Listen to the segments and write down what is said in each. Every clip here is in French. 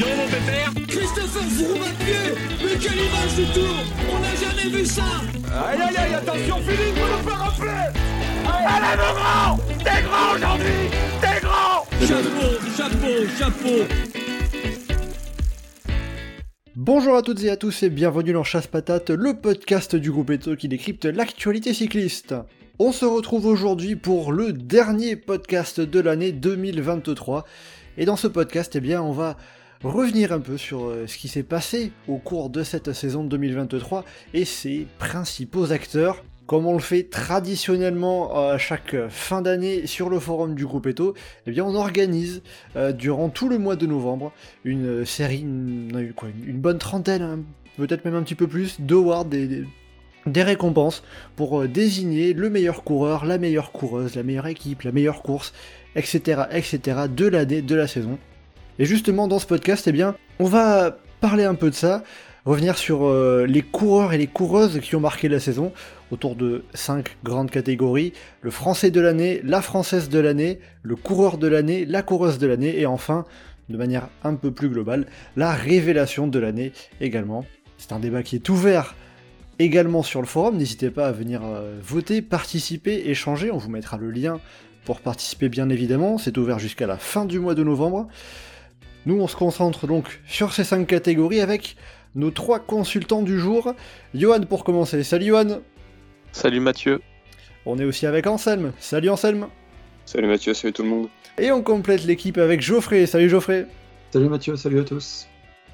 donc mon pépère. Christopher pied Mais quelle image du tour On n'a jamais vu ça. Aïe aïe aïe, attention Philippe, vous nous faire rappeler Allez mon grand. T'es grand aujourd'hui. T'es grand. Chapeau, chapeau, chapeau. Bonjour à toutes et à tous et bienvenue dans Chasse Patate, le podcast du groupe Eto qui décrypte l'actualité cycliste. On se retrouve aujourd'hui pour le dernier podcast de l'année 2023 et dans ce podcast, eh bien, on va revenir un peu sur euh, ce qui s'est passé au cours de cette saison 2023 et ses principaux acteurs. Comme on le fait traditionnellement à chaque fin d'année sur le forum du groupe Eto, eh bien on organise euh, durant tout le mois de novembre une série, une, bonne trentaine, hein, peut-être même un petit peu plus, d'awards, des, des, récompenses pour euh, désigner le meilleur coureur, la meilleure coureuse, la meilleure équipe, la meilleure course, etc., etc., de l'année, de la saison. Et justement, dans ce podcast, eh on va parler un peu de ça, revenir sur euh, les coureurs et les coureuses qui ont marqué la saison, autour de 5 grandes catégories, le français de l'année, la française de l'année, le coureur de l'année, la coureuse de l'année, et enfin, de manière un peu plus globale, la révélation de l'année également. C'est un débat qui est ouvert également sur le forum, n'hésitez pas à venir euh, voter, participer, échanger, on vous mettra le lien pour participer bien évidemment, c'est ouvert jusqu'à la fin du mois de novembre. Nous on se concentre donc sur ces 5 catégories avec nos trois consultants du jour. Johan pour commencer, salut Johan. Salut Mathieu. On est aussi avec Anselme, salut Anselme. Salut Mathieu, salut tout le monde. Et on complète l'équipe avec Geoffrey, salut Geoffrey. Salut Mathieu, salut à tous.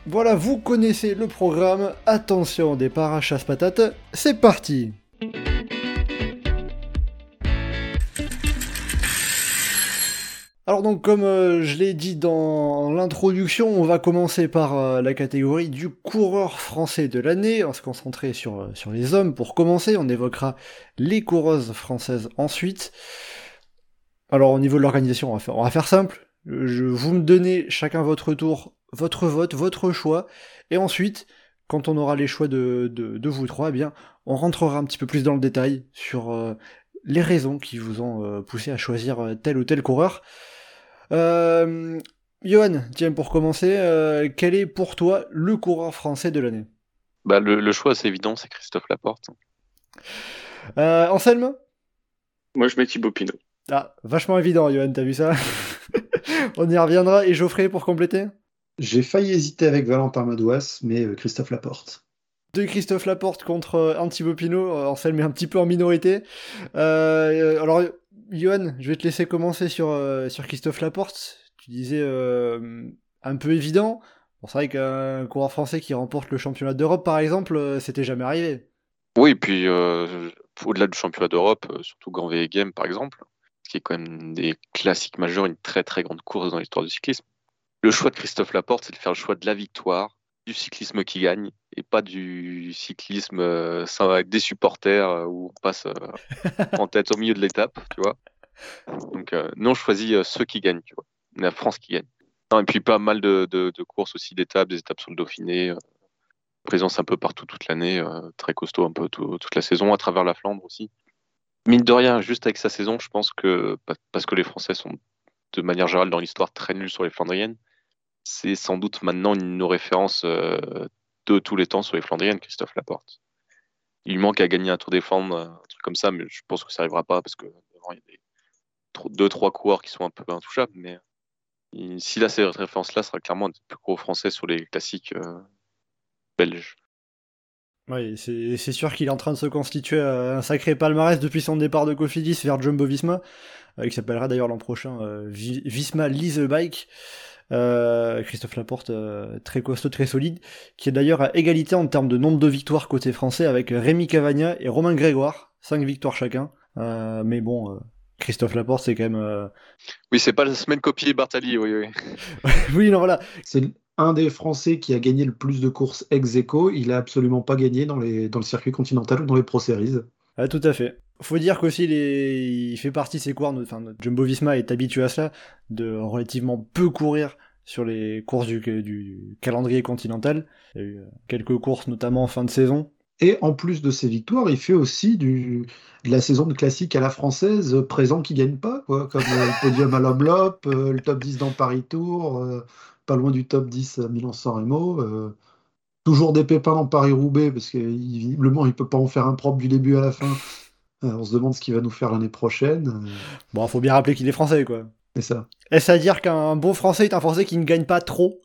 Voilà, vous connaissez le programme, attention au départ à chasse-patate, c'est parti Alors donc comme euh, je l'ai dit dans l'introduction, on va commencer par euh, la catégorie du coureur français de l'année, on va se concentrer sur, euh, sur les hommes pour commencer, on évoquera les coureuses françaises ensuite. Alors au niveau de l'organisation, on, va faire, on va faire simple, vous me donnez chacun votre tour, votre vote, votre choix, et ensuite, quand on aura les choix de, de, de vous trois, eh bien, on rentrera un petit peu plus dans le détail sur les raisons qui vous ont poussé à choisir tel ou tel coureur. Euh, Johan, tiens, pour commencer, euh, quel est pour toi le coureur français de l'année? Bah, le, le, choix, c'est évident, c'est Christophe Laporte. Euh, Anselme? Moi, je mets Thibaut Pinot. Ah, vachement évident, Johan, t'as vu ça? On y reviendra. Et Geoffrey, pour compléter? J'ai failli hésiter avec Valentin Madouas, mais euh, Christophe Laporte. De Christophe Laporte contre euh, un Thibaut Pinot, Anselme est un petit peu en minorité. Euh, alors, Johan, je vais te laisser commencer sur, euh, sur Christophe Laporte. Tu disais euh, un peu évident. C'est vrai qu'un coureur français qui remporte le championnat d'Europe, par exemple, euh, c'était jamais arrivé. Oui, et puis au-delà du championnat d'Europe, surtout Grand V Game, par exemple, qui est quand même des classiques majeurs, une très très grande course dans l'histoire du cyclisme. Le choix de Christophe Laporte, c'est de faire le choix de la victoire, du cyclisme qui gagne, et pas du cyclisme euh, avec des supporters euh, où on passe euh, en tête au milieu de l'étape, tu vois. Donc, euh, non, je choisis ceux qui gagnent, tu vois. La France qui gagne. Non, et puis pas mal de, courses aussi d'étapes, des étapes sur le Dauphiné, présence un peu partout toute l'année, très costaud un peu tout, toute la saison, à travers la Flandre aussi. Mine de rien, juste avec sa saison, je pense que, parce que les Français sont de manière générale dans l'histoire très nuls sur les Flandriennes, c'est sans doute maintenant une nos références euh, de tous les temps sur les Flandriennes, Christophe Laporte. Il manque à gagner un Tour des Flandres, un truc comme ça, mais je pense que ça n'arrivera pas parce que devant, il y a des, deux, trois coureurs qui sont un peu intouchables. Mais s'il a cette référence-là, ce sera clairement un des plus gros Français sur les classiques euh, belges. Oui, c'est sûr qu'il est en train de se constituer un sacré palmarès depuis son départ de Cofidis vers Jumbo Visma, euh, qui s'appellera d'ailleurs l'an prochain euh, Visma Lease Bike. Euh, Christophe Laporte, euh, très costaud, très solide, qui est d'ailleurs à égalité en termes de nombre de victoires côté français avec Rémi Cavagna et Romain Grégoire, 5 victoires chacun. Euh, mais bon, Christophe Laporte, c'est quand même. Oui, c'est pas la semaine copier Bartali, oui, oui. oui, non, voilà. C'est un des Français qui a gagné le plus de courses ex aequo. Il a absolument pas gagné dans, les, dans le circuit continental ou dans les Pro Series. Ah, tout à fait. Faut dire qu'aussi les... il fait partie ses coureurs, enfin Jumbo Visma est habitué à cela, de relativement peu courir sur les courses du, calendrier continental. Il y a eu quelques courses notamment en fin de saison. Et en plus de ses victoires, il fait aussi de la saison de classique à la française, présent qui gagne pas, quoi, comme le podium à l'Omloop, le top 10 dans Paris Tour, pas loin du top 10 à Milan-San Remo. Euh, toujours des pépins dans Paris-Roubaix, parce que visiblement, il peut pas en faire un propre du début à la fin. Euh, on se demande ce qu'il va nous faire l'année prochaine. Euh, Bon, faut bien rappeler qu'il est français, quoi. C'est ça. Est-ce à dire qu'un bon français est un français qui ne gagne pas trop?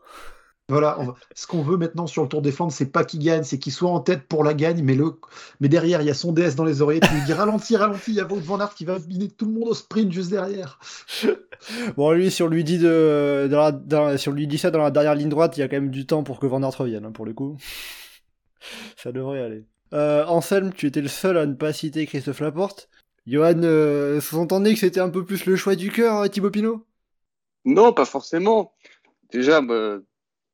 Voilà, on va- ce qu'on veut maintenant sur le Tour des Flandres, c'est pas qu'il gagne, c'est qu'il soit en tête pour la gagne, mais, le... mais derrière, il y a son DS dans les oreillettes qui lui dit ralentis, ralentis, il y a Wout van Aert qui va miner tout le monde au sprint juste derrière. Bon, lui, si on lui dit de, dans la- dans- si on lui dit ça dans la dernière ligne droite, il y a quand même du temps pour que Van Aert revienne, hein, pour le coup. ça devrait aller. Euh, Anselme, tu étais le seul à ne pas citer Christophe Laporte. Johan, euh, sous-entendait que c'était un peu plus le choix du cœur, euh, Thibaut Pinot? Non, pas forcément. Déjà, bah,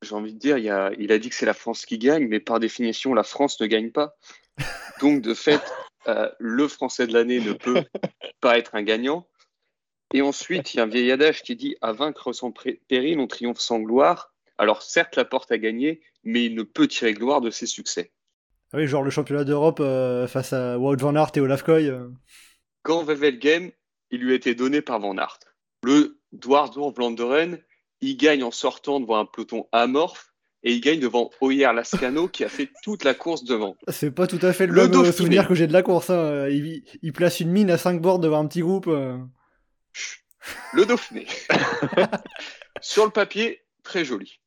j'ai envie de dire, il, a, il a dit que c'est la France qui gagne, mais par définition, la France ne gagne pas. Donc, de fait, euh, le Français de l'année ne peut pas être un gagnant. Et ensuite, il y a un vieil adage qui dit À vaincre sans péril, on triomphe sans gloire. Alors, certes, la porte a gagné, mais il ne peut tirer gloire de ses succès. Ah oui, genre le championnat d'Europe euh, face à Wout Van Aert et Olaf Koy. euh. Quand Vevel Game, il lui a été donné par Van Aert. Le Dwardour Vlaanderen, il gagne en sortant devant un peloton amorphe et il gagne devant Oyer Lascano qui a fait toute la course devant. C'est pas tout à fait le, Le même euh, Dauphiné. souvenir que j'ai de la course. hein. Il, il place une mine à 5 bords devant un petit groupe. euh. Le Dauphiné. Sur le papier, très joli.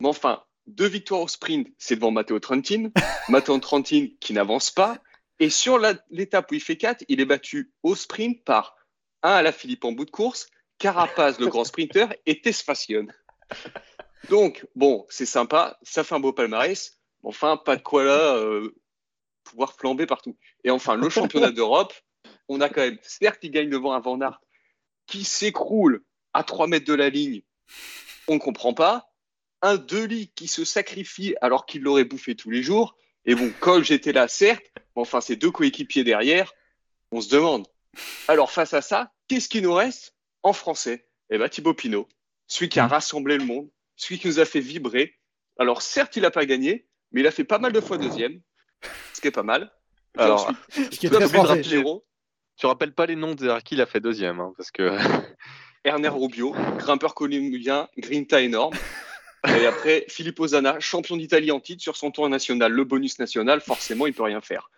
Mais enfin, deux victoires au sprint, c'est devant Matteo Trentin. Matteo Trentin qui n'avance pas. Et sur l'étape où il fait 4, il est battu au sprint par un à la Philippe en bout de course, Carapaz, le grand sprinter, et Tesfacion. Donc, bon, c'est sympa, ça fait un beau palmarès. Enfin, pas de quoi là euh, pouvoir flamber partout. Et enfin, le championnat d'Europe, on a quand même, certes, il gagne devant un Van Aert qui s'écroule à 3 mètres de la ligne, on ne comprend pas. Un Deli qui se sacrifie alors qu'il l'aurait bouffé tous les jours. Et bon, Cole, j'étais là, certes, mais enfin, ces deux coéquipiers derrière, on se demande. Alors, face à ça, qu'est-ce qui nous reste en français? Eh bien, Thibaut Pinot, celui qui a rassemblé le monde, celui qui nous a fait vibrer. Alors, certes, il n'a pas gagné, mais il a fait pas mal de fois deuxième, ce qui est pas mal. Alors, ensuite, Tu rappelles pas les noms de qui il a fait deuxième, hein, parce que Erner Rubio, grimpeur colombien, grinta énorme. Et après, Filippo Zana, champion d'Italie en titre sur son tour national. Le bonus national, forcément, il peut rien faire.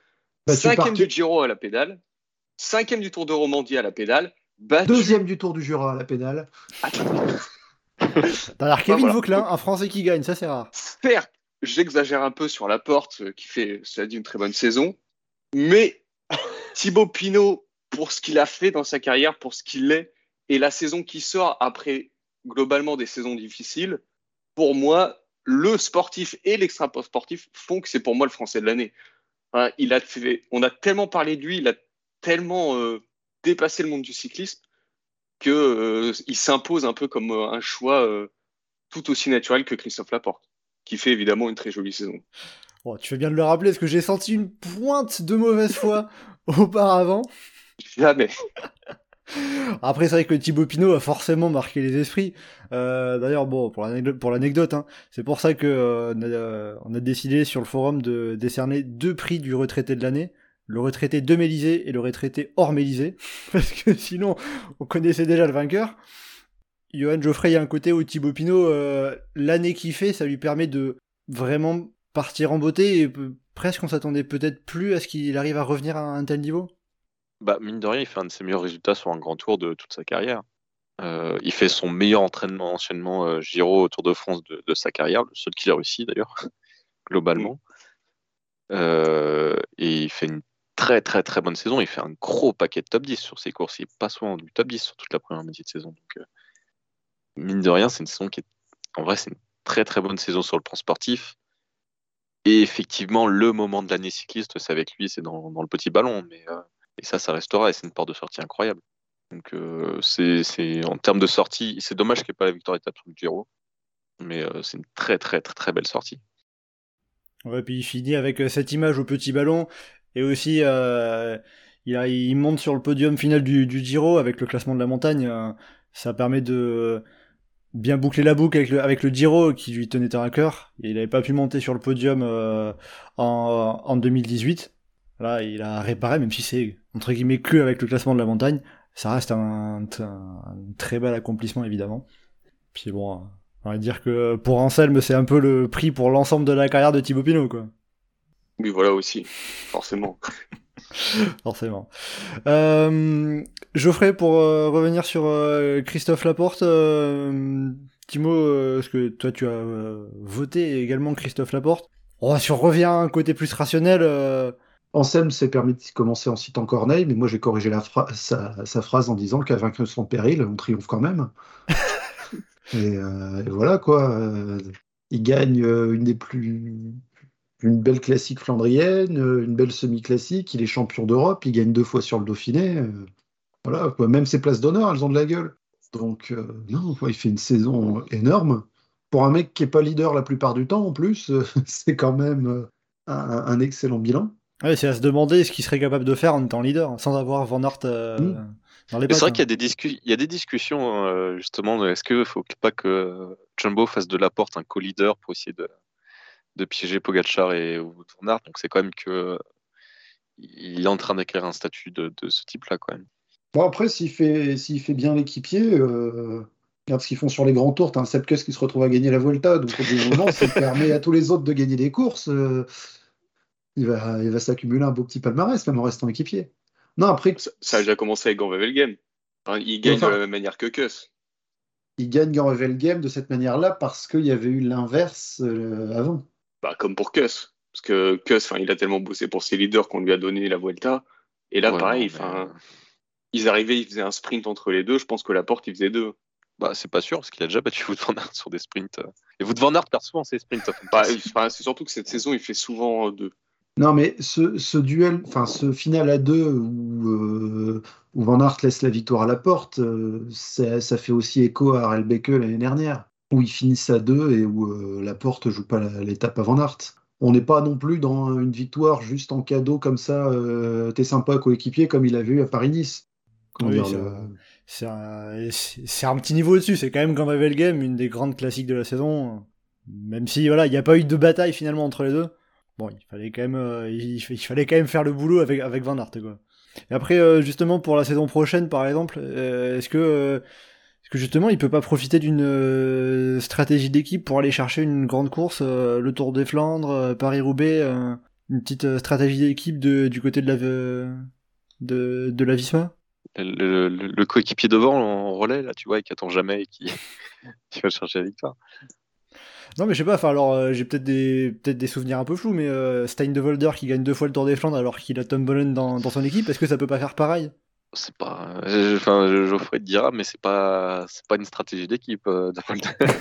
Bah, Cinquième du Giro à la pédale. Cinquième du Tour de Romandie à la pédale. Battu... Deuxième du Tour du Jura à la pédale. Derrière Kevin voilà. Vauquelin, un français qui gagne, ça c'est rare. Certes, j'exagère un peu sur la porte, euh, qui fait, cela dit, une très bonne saison. Mais Thibaut Pinot, pour ce qu'il a fait dans sa carrière, pour ce qu'il est, et la saison qui sort après globalement des saisons difficiles, pour moi, le sportif et l'extra sportif font que c'est pour moi le Français de l'année. Hein, il a fait, on a tellement parlé de lui, il a tellement euh, dépassé le monde du cyclisme que euh, il s'impose un peu comme euh, un choix euh, tout aussi naturel que Christophe Laporte, qui fait évidemment une très jolie saison. Bon, tu fais bien de le rappeler, parce que j'ai senti une pointe de mauvaise foi auparavant. Jamais. Après, c'est vrai que Thibaut Pinot a forcément marqué les esprits. Euh, D'ailleurs, bon, pour l'anecdote, hein, c'est pour ça que euh, on, a, euh, on a décidé sur le forum de décerner deux prix du retraité de l'année. Le retraité de Mélisée et le retraité hors Mélisée. Parce que sinon, on connaissait déjà le vainqueur. Johan Geoffrey, il y a un côté où Thibaut Pinot, l'année qu'il fait, ça lui permet de vraiment partir en beauté et presque on s'attendait peut-être plus à ce qu'il arrive à revenir à un tel niveau. Bah, mine de rien, il fait un de ses meilleurs résultats sur un grand tour de toute sa carrière. Euh, il fait son meilleur entraînement, enchaînement euh, Giro au Tour de France de, de sa carrière, le seul qu'il a réussi d'ailleurs, globalement. Euh, et il fait une très très très bonne saison. Il fait un gros paquet de top 10 sur ses courses. Il passe souvent du top 10 sur toute la première moitié de saison. Donc, mine de rien, c'est une saison qui est. En vrai, c'est une très très bonne saison sur le plan sportif. Et effectivement, le moment de l'année cycliste, c'est avec lui, c'est dans, dans le petit ballon. Mais, et ça, ça restera. Et c'est une porte de sortie incroyable. Donc, euh, c'est, en termes de sortie, c'est dommage qu'il n'y ait pas la victoire étape sur Giro. Mais euh, c'est une très très très très belle sortie. Ouais, puis il finit avec euh, cette image au petit ballon et aussi il, monte sur le podium final du, Giro avec le classement de la montagne. ça permet de bien boucler la boucle avec le, Giro qui lui tenait à cœur. Il n'avait pas pu monter sur le podium en 2018. Là, il a réparé, même si c'est entre guillemets que avec le classement de la montagne. Ça reste un, un- un très bel accomplissement évidemment. Puis bon, On va dire que pour Anselme, c'est un peu le prix pour l'ensemble de la carrière de Thibaut Pinot, quoi. Oui, voilà aussi, forcément. Forcément. Euh, Geoffrey, pour euh, revenir sur euh, Christophe Laporte, Timo, est-ce que toi tu as voté également Christophe Laporte? Oh, Si on revient à un côté plus rationnel, Anselme s'est permis de commencer en citant Corneille, mais moi j'ai corrigé la sa, sa phrase en disant qu'à vaincre son péril, on triomphe quand même. et, euh, et voilà quoi. euh, il gagne euh, une des plus. Une belle classique flandrienne, une belle semi-classique, il est champion d'Europe, il gagne deux fois sur le Dauphiné. voilà, quoi. Même ses places d'honneur, elles ont de la gueule. Donc, euh, non, quoi, il fait une saison énorme. Pour un mec qui n'est pas leader la plupart du temps, en plus, c'est quand même un, un excellent bilan. Ouais, c'est à se demander ce qu'il serait capable de faire en étant leader, sans avoir Van Aert euh, Mm. dans les Mais c'est vrai qu'il y a des, discu- il y a des discussions euh, justement. de Est-ce qu'il faut pas que Jumbo fasse de la porte un co-leader pour essayer de, de piéger Pogacar et van Aert Donc c'est quand même que il est en train d'écrire un statut de, de ce type-là quand même. Bon, après, s'il fait, s'il fait bien l'équipier, euh, regarde ce qu'ils font sur les grands tours. T'as un Sepkus qui se retrouve à gagner la Vuelta, donc au bout d'un moment, ça permet à tous les autres de gagner des courses. euh, il va, il va s'accumuler un beau petit palmarès, même en restant équipier. Non, après, Ça, ça a déjà commencé avec Game. Enfin, il gagne Enfin- de la même manière que Kuss. il gagne Grand Revel Game de cette manière-là parce qu'il y avait eu l'inverse euh, avant. Bah, comme pour Kuss. Parce que Kuss, enfin, il a tellement bossé pour ses leaders qu'on lui a donné la Vuelta. Et là, Ouais, pareil, enfin, ils arrivaient, ils faisaient un sprint entre les deux. Je pense que la porte, il faisait deux. Bah, c'est pas sûr parce qu'il a déjà battu Wout van Aert sur des sprints. euh. Et Wout van Aert perd souvent ses sprints. Bah, c'est surtout que cette saison, il fait souvent euh, deux. Non, mais ce, ce duel, enfin ce final à deux où, euh, où Van Aert laisse la victoire à la porte, euh, ça, ça fait aussi écho à Relbeke l'année dernière, où ils finissent à deux et où euh, la porte joue pas l'étape à Van Aert. On n'est pas non plus dans une victoire juste en cadeau comme ça, t'es sympa coéquipier comme il a vu à Paris-Nice. Oui, c'est le- un- petit niveau au-dessus, c'est quand même Grand Revel Game, une des grandes classiques de la saison. Même si voilà, il n'y a pas eu de bataille finalement entre les deux. Bon, il fallait quand même, euh, il, fallait quand même faire le boulot avec, Van Aert quoi. Et après, euh, justement pour la saison prochaine par exemple, euh, est-ce que, que justement il peut pas profiter d'une stratégie d'équipe pour aller chercher une grande course, le Tour des Flandres, Paris-Roubaix, une petite stratégie d'équipe du côté de la, de, la Visma? Le, coéquipier devant en relais, là, tu vois, et qui attend jamais et qui va chercher la victoire. Non mais je sais pas, enfin alors euh, j'ai peut-être des peut-être des souvenirs un peu flous, mais euh, Stein de Volder qui gagne deux fois le Tour des Flandres alors qu'il a Tom Bonnen dans, dans son équipe, est-ce que ça peut pas faire pareil? C'est pas. je- Enfin, je- Geoffrey te dira, mais c'est pas, c'est pas une stratégie d'équipe. euh, de Volder.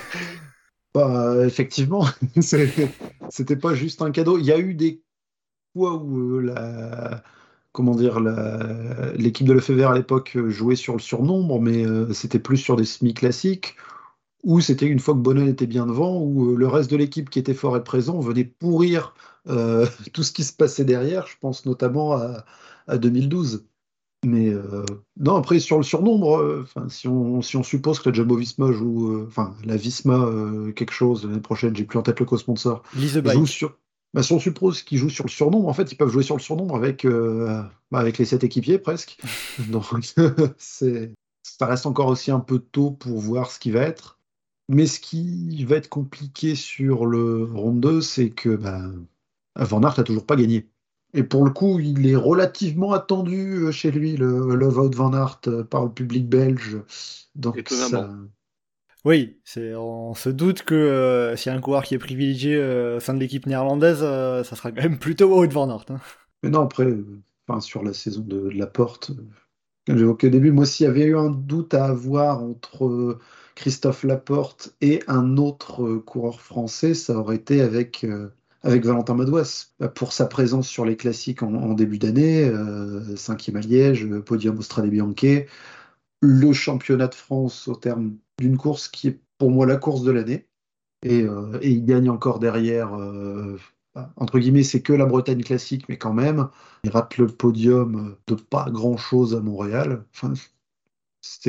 Bah, effectivement, c'était pas juste un cadeau. Il y a eu des fois où euh, la, comment dire, la- l'équipe de Lefebvre à l'époque euh, jouait sur le surnombre, mais euh, c'était plus sur des semi classiques, où c'était une fois que Bonnen était bien devant, où euh, le reste de l'équipe qui était fort et présent venait pourrir euh, tout ce qui se passait derrière. Je pense notamment à, à 2012. Mais euh, non, après, sur le surnombre, euh, si, on, si on suppose que la Jumbo Visma joue, enfin, la Visma quelque chose l'année prochaine, j'ai plus en tête le co-sponsor, joue sur. Bah, si on suppose qu'ils jouent sur le surnombre, en fait, ils peuvent jouer sur le surnombre avec, bah, avec les sept équipiers presque. Donc, c'est, ça reste encore aussi un peu tôt pour voir ce qui va être. Mais ce qui va être compliqué sur le round 2, c'est que bah, Van Aert n'a toujours pas gagné. Et pour le coup, il est relativement attendu euh, chez lui, le Love Out Van Aert, euh, par le public belge. Donc, Étonnamment. ça- Oui, c'est on se doute que euh, s'il y a un coureur qui est privilégié euh, au sein de l'équipe néerlandaise, euh, ça sera quand même plutôt Wout van Aert. hein. Mais non, après, enfin, sur la saison de, de la porte, comme j'évoquais au début, moi, s'il y avait eu un doute à avoir entre Christophe Laporte et un autre euh, coureur français, ça aurait été avec, euh, Valentin Madouas. Bah, Pour sa présence sur les classiques en, début d'année, euh, cinquième à Liège, podium au Strade le championnat de France au terme d'une course qui est pour moi la course de l'année. Et, euh, il gagne encore derrière. bah, entre guillemets, c'est que la Bretagne classique, mais quand même, il rate le podium de pas grand-chose à Montréal. Enfin,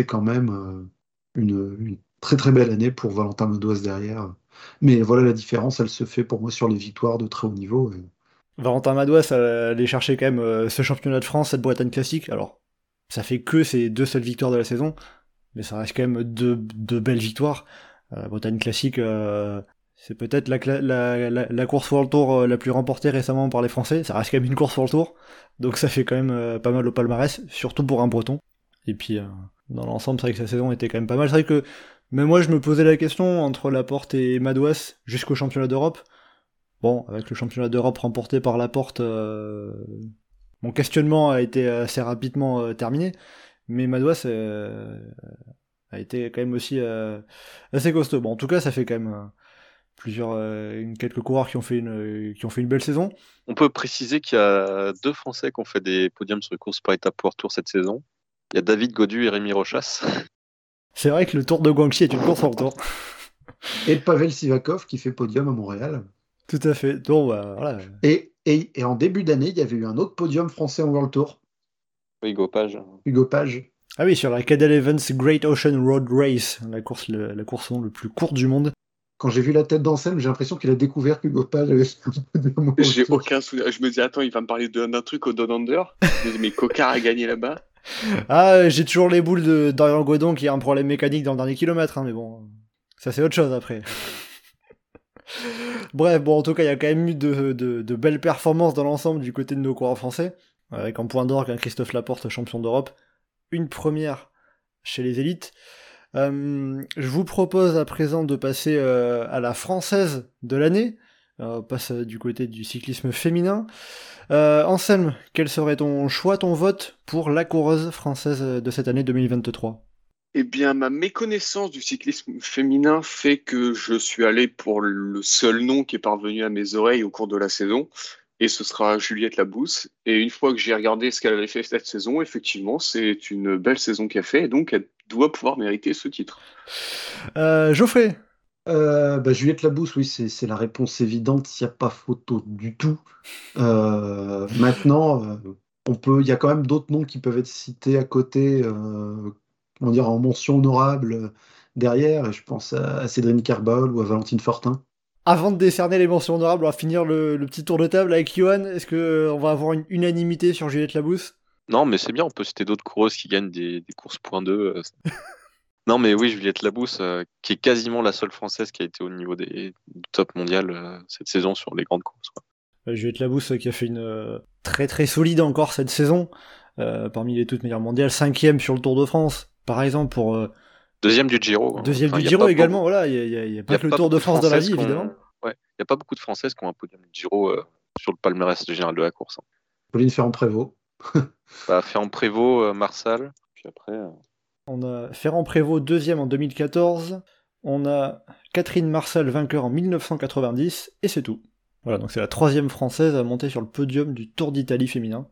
quand même une, très très belle année pour Valentin Medoise derrière. Mais voilà, la différence, elle se fait pour moi sur les victoires de très haut niveau. Valentin Madouas allait chercher quand même euh, ce championnat de France, cette Bretagne classique. Alors, ça fait que ces deux seules victoires de la saison, mais ça reste quand même deux, deux belles victoires. La Bretagne classique, euh, c'est peut-être la, la, course World Tour euh, la plus remportée récemment par les Français. Ça reste quand même une course World Tour, donc ça fait quand même euh, pas mal au palmarès, surtout pour un Breton. Et puis euh, dans l'ensemble, c'est vrai que sa saison était quand même pas mal. C'est vrai que même moi, je me posais la question entre Laporte et Madouas jusqu'au championnat d'Europe. Bon, avec le championnat d'Europe remporté par Laporte, euh, mon questionnement a été assez rapidement euh, terminé. Mais Madouas euh, a été quand même aussi assez costaud. Bon, en tout cas, ça fait quand même plusieurs, quelques coureurs qui ont fait une, qui ont fait une belle saison. On peut préciser qu'il y a deux Français qui ont fait des podiums sur les courses par étapes World Tour cette saison. Il y a David Godu et Rémi Rochas. C'est vrai que le Tour de Guangxi est une course en tour. Et Pavel Sivakov qui fait podium à Montréal. Tout à fait. Donc bah, voilà. Et, et, et en début d'année, il y avait eu un autre podium français en World Tour, Oui, Gopage. Hugo Page. Ah oui, sur la Cadel Evans Great Ocean Road Race, la course, le- la course le plus courte du monde. Quand j'ai vu la tête d'Anselme, j'ai l'impression qu'il a découvert qu'Hugo Page avait J'ai aucun souvenir. Je me dis, attends, il va me parler de- d'un truc au Down Under. Je me dis, mais Cocard a gagné là-bas. Ah, j'ai toujours les boules de Dorian Godon qui a un problème mécanique dans le dernier kilomètre, hein, mais bon, ça c'est autre chose après. Bref, bon, en tout cas, il y a quand même eu de, de- de belles performances dans l'ensemble du côté de nos coureurs français, avec en point d'orgue un Christophe Laporte champion d'Europe, une première chez les élites. Euh, je vous propose à présent de passer euh, à la française de l'année. Euh, on passe euh, du côté du cyclisme féminin. Euh, Anselme, quel serait ton choix, ton vote pour la coureuse française de cette année 2023 Eh bien, ma méconnaissance du cyclisme féminin fait que je suis allé pour le seul nom qui est parvenu à mes oreilles au cours de la saison, et ce sera Juliette Labousse. Et une fois que j'ai regardé ce qu'elle avait fait cette saison, effectivement, c'est une belle saison qu'elle fait, et donc elle doit pouvoir mériter ce titre. euh, Geoffrey Euh, bah, Juliette Labousse, oui, c'est la réponse évidente, il n'y a pas photo du tout. Euh, maintenant, euh, on peut, il y a quand même d'autres noms qui peuvent être cités à côté, euh, comment dire, en mention honorable derrière, et je pense à, à Cédrine Kerbal ou à Valentine Fortin. Avant de décerner les mentions honorables, on va finir le, le petit tour de table avec Johan. Est-ce que euh, on va avoir une unanimité sur Juliette Labousse? Non, mais c'est bien, on peut citer d'autres coureuses qui gagnent des, des courses point 2. Non, mais oui, Juliette Labousse, euh, qui est quasiment la seule française qui a été au niveau des du top mondial euh, cette saison sur les grandes courses. quoi. Euh, Juliette Labousse euh, qui a fait une euh, très très solide encore cette saison, euh, parmi les toutes meilleures mondiales, cinquième sur le Tour de France, par exemple pour euh, Deuxième du Giro. hein. deuxième Enfin, du Giro également. beaucoup- Voilà, il y a, pas y a que le pas Tour de France dans la vie évidemment. Ouais, il n'y a pas beaucoup de Françaises qui ont un podium du Giro euh, sur le palmarès général de la course. hein. Pauline Ferrand-Prévot. Bah, Ferrand Prévost, euh, Marsal, puis après. On a Ferrand Prévost deuxième en 2014. On a Catherine Marsal vainqueur en 1990 et c'est tout. Voilà, donc c'est la troisième française à monter sur le podium du Tour d'Italie féminin.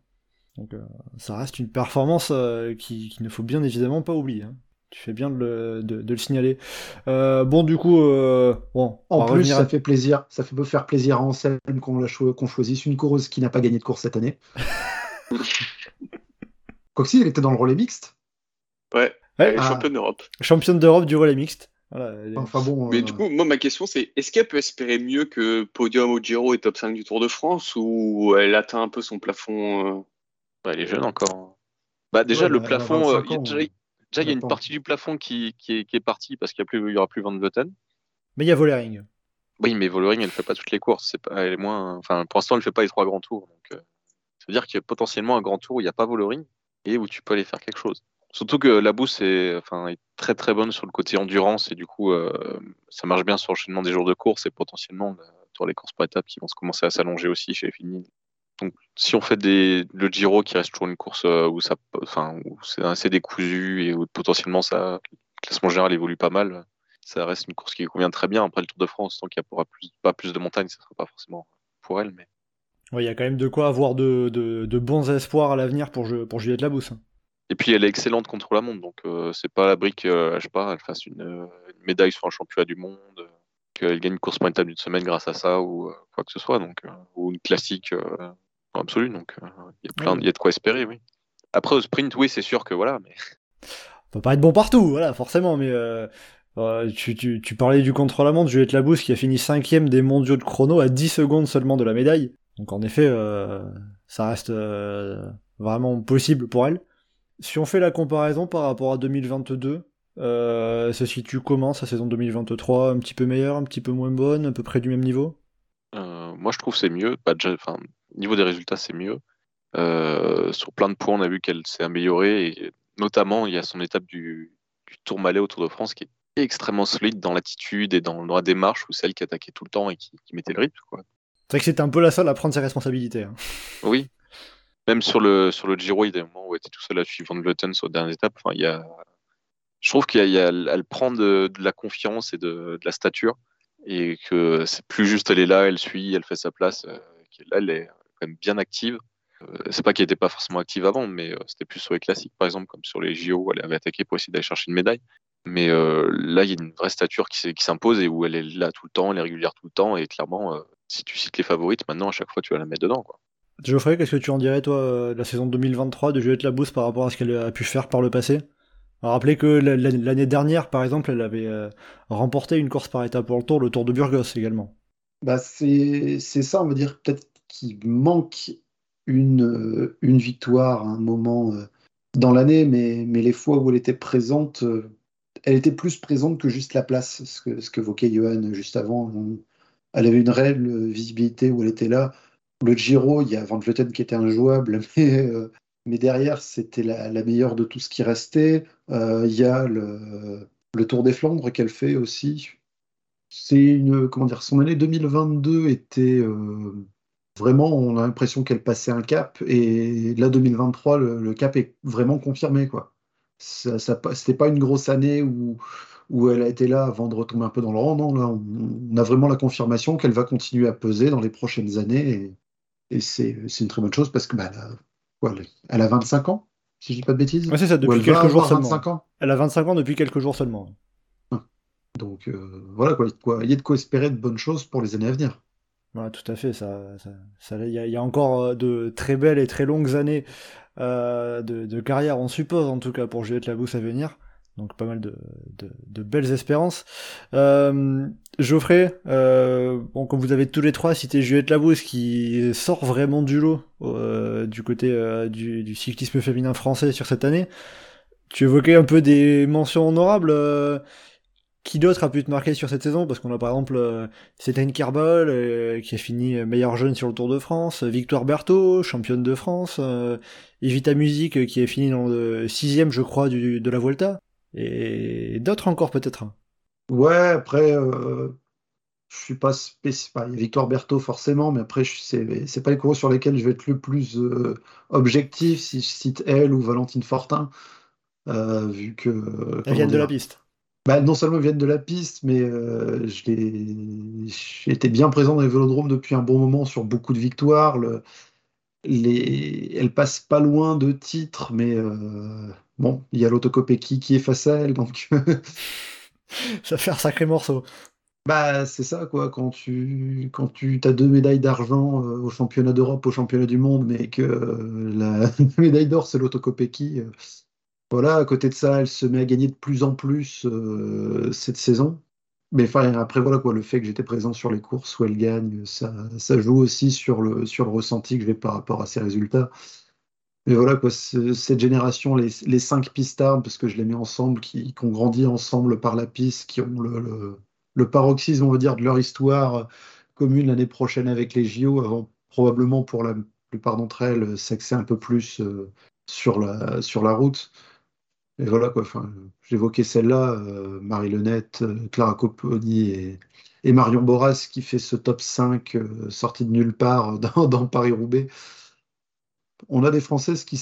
Donc euh, ça reste une performance euh, qui, qu'il ne faut bien évidemment pas oublier. hein. Tu fais bien de le, de- de le signaler. Euh, bon, du coup, euh, bon, En plus, ça à- fait plaisir, ça fait faire plaisir à Anselme qu'on cho- choisisse une coureuse qui n'a pas gagné de course cette année. Quoique si, elle était dans le relais mixte. Ouais, Ouais, elle est Ah. championne d'Europe. championne d'Europe du relais mixte. Voilà, elle est- Enfin bon. Mais euh, du coup, moi, ma question, c'est est-ce qu'elle peut espérer mieux que podium au Giro et top 5 du Tour de France ou elle atteint un peu son plafond euh, bah, elle est jeune encore. hein. Bah, déjà, Ouais, le plafond, 25 euh, il y a ans, déjà, ouais. déjà, il y a une partie du plafond qui, qui, est, qui est partie parce qu'il n'y aura plus Van Vleuten. Mais il y a Vollering. Oui, mais Vollering, elle fait pas toutes les courses. C'est pas, elle est moins, enfin, pour l'instant, elle fait pas les trois grands tours. Donc, euh, ça veut dire qu'il y a potentiellement un grand tour où il n'y a pas Vollering et où tu peux aller faire quelque chose. Surtout que la bourse est, très très bonne sur le côté endurance et du coup, euh, ça marche bien sur l'enchaînement des jours de course et potentiellement euh, sur les courses par étapes qui vont se commencer à s'allonger aussi chez Fini. Donc, si on fait des, le Giro qui reste toujours une course euh, où enfin, c'est assez décousu et où potentiellement ça, le classement général évolue pas mal, ça reste une course qui convient très bien. Après le Tour de France, tant qu'il n'y aura plus, pas plus de montagnes, ça sera pas forcément pour elle, Il y a quand même de quoi avoir de, bons espoirs à l'avenir pour, pour Juliette Labousse. Et puis elle est excellente contre la montre, donc euh, c'est pas à l'abri que, euh, je sais pas, elle fasse une, euh, une médaille sur un championnat du monde, qu'elle gagne une course étape d'une semaine grâce à ça ou quoi que ce soit, donc ou une classique absolue, donc il y a plein, il y a de quoi espérer, oui. Après au sprint, oui, c'est sûr que voilà, mais On peut pas être bon partout, voilà, forcément, mais euh, tu, tu, tu parlais du contre-la-montre, Juliette Labousse qui a fini cinquième des mondiaux de chrono à 10 secondes seulement de la médaille. Donc en effet, euh, ça reste euh, vraiment possible pour elle. Si on fait la comparaison par rapport à 2022, Euh, se situe comment sa saison 2023 Un petit peu meilleure, un petit peu moins bonne, à peu près du même niveau? Euh, moi, je trouve que c'est mieux. Bah, déjà, niveau des résultats, c'est mieux. Euh, sur plein de points, on a vu qu'elle s'est améliorée. Et notamment, il y a son étape du, du Tourmalet au Tour de France qui est extrêmement solide dans l'attitude et dans, dans la démarche, ou celle qui attaquait tout le temps et qui, qui mettait le rythme. Quoi. C'est vrai que c'était un peu la seule à prendre ses responsabilités. hein. Oui. Même sur le, sur le Giro, il y a des moments où elle était tout seul à suivre Van Vleuten sur les dernières étapes. Enfin, il y a... Je trouve qu'elle elle prend de, la confiance et de, la stature et que c'est plus juste elle est là, elle suit, elle fait sa place. euh, Là, elle est quand même bien active. Euh, C'est pas qu'elle n'était pas forcément active avant, mais euh, c'était plus sur les classiques, par exemple, comme sur les JO où elle avait attaqué pour essayer d'aller chercher une médaille. Mais là, il y a une vraie stature qui, s'impose et où elle est là tout le temps, elle est régulière tout le temps. Et clairement, si tu cites les favorites, maintenant, à chaque fois, tu vas la mettre dedans. Quoi. Geoffrey, qu'est-ce que tu en dirais, toi, euh, de la saison 2023 de Juliette Labousse par rapport à ce qu'elle a pu faire par le passé? Rappelez que la- la- l'année dernière, par exemple, elle avait euh, remporté une course par étapes pour le tour, le Tour de Burgos également. Bah, c'est ça, on va dire peut-être qu'il manque une, euh, une victoire à un moment dans l'année, mais, mais les fois où elle était présente, elle était plus présente que juste la place, ce que, ce que évoquait Johan juste avant. Elle avait une réelle visibilité où elle était là. Le Giro, il y a Van Vleuten qui était injouable, mais, euh, mais derrière, c'était la, meilleure de tout ce qui restait. Euh, il y a le, Tour des Flandres qu'elle fait aussi. C'est une, comment dire, son année 2022 était euh, vraiment, on a l'impression qu'elle passait un cap, et là 2023, le, cap est vraiment confirmé, quoi. Ça, c'était pas une grosse année où, où elle a été là avant de retomber un peu dans le rang, non, là on, a vraiment la confirmation qu'elle va continuer à peser dans les prochaines années, et c'est, une très bonne chose parce que bah, elle, a, quoi, elle- elle a 25 ans, si je dis pas de bêtises? Ouais, c'est ça, depuis quelques jours seulement. 25 ans. Elle a 25 ans depuis quelques jours seulement. Donc euh, voilà, quoi, il y a de quoi- il y a de quoi espérer de bonnes choses pour les années à venir. Ouais, tout à fait. Ça, ça, ça- il y, a- il y a encore euh, de très belles et très longues années euh, de, de carrière, on suppose, en tout cas pour Juliette Labousse à venir. Donc pas mal de, de, de belles espérances. Euh, Geoffrey, euh, bon, comme vous avez tous les trois cité Juliette Labousse qui sort vraiment du lot euh, du côté du, cyclisme féminin français sur cette année, tu évoquais un peu des mentions honorables. qui d'autre a pu te marquer sur cette saison? Parce qu'on a par exemple Céline Kerbol euh, qui a fini meilleure jeune sur le Tour de France, Victoire Berthaud, championne de France, Evita Music qui a fini dans le sixième je crois de la Vuelta, et d'autres encore peut-être. Ouais, après, euh, je suis pas spécial. Il y a Victoire Berthaud forcément, mais après, c'est pas les coureurs sur lesquels je vais être le plus euh, objectif si je cite elle ou Valentine Fortin, euh, vu que. Elles comment viennent de la piste. Bah, non seulement viennent de la piste, mais euh, j'ai été bien présent dans les vélodromes depuis un bon moment sur beaucoup de victoires. Le- les... Elle passe pas loin de titres, mais euh, bon, il y a l'autocopéki qui est face à elle, donc Ça fait un sacré morceau. bah, c'est ça quoi. Quand tu quand tu as deux médailles d'argent euh, au championnat d'Europe, au championnat du monde, mais que euh, la médaille d'or c'est l'autocopéki. euh, voilà, à côté de ça, elle se met à gagner de plus en plus cette saison. Mais enfin, après, voilà quoi, le fait que j'étais présent sur les courses où elle gagne, ça, ça joue aussi sur le, sur le ressenti que j'ai par rapport à ses résultats. Mais voilà quoi, ce- cette génération, les, cinq pistards, parce que je les mets ensemble, qui, ont grandi ensemble par la piste, qui ont le, paroxysme, on va dire, de leur histoire commune l'année prochaine avec les JO, avant probablement pour la plupart d'entre elles s'axer un peu plus euh, sur la, route. Et voilà j'évoquais celle-là, euh, Marie Lenette, euh, Clara Copponi et, Marion Boras qui fait ce top 5 euh, sorti de nulle part dans Paris-Roubaix. On a des Françaises qui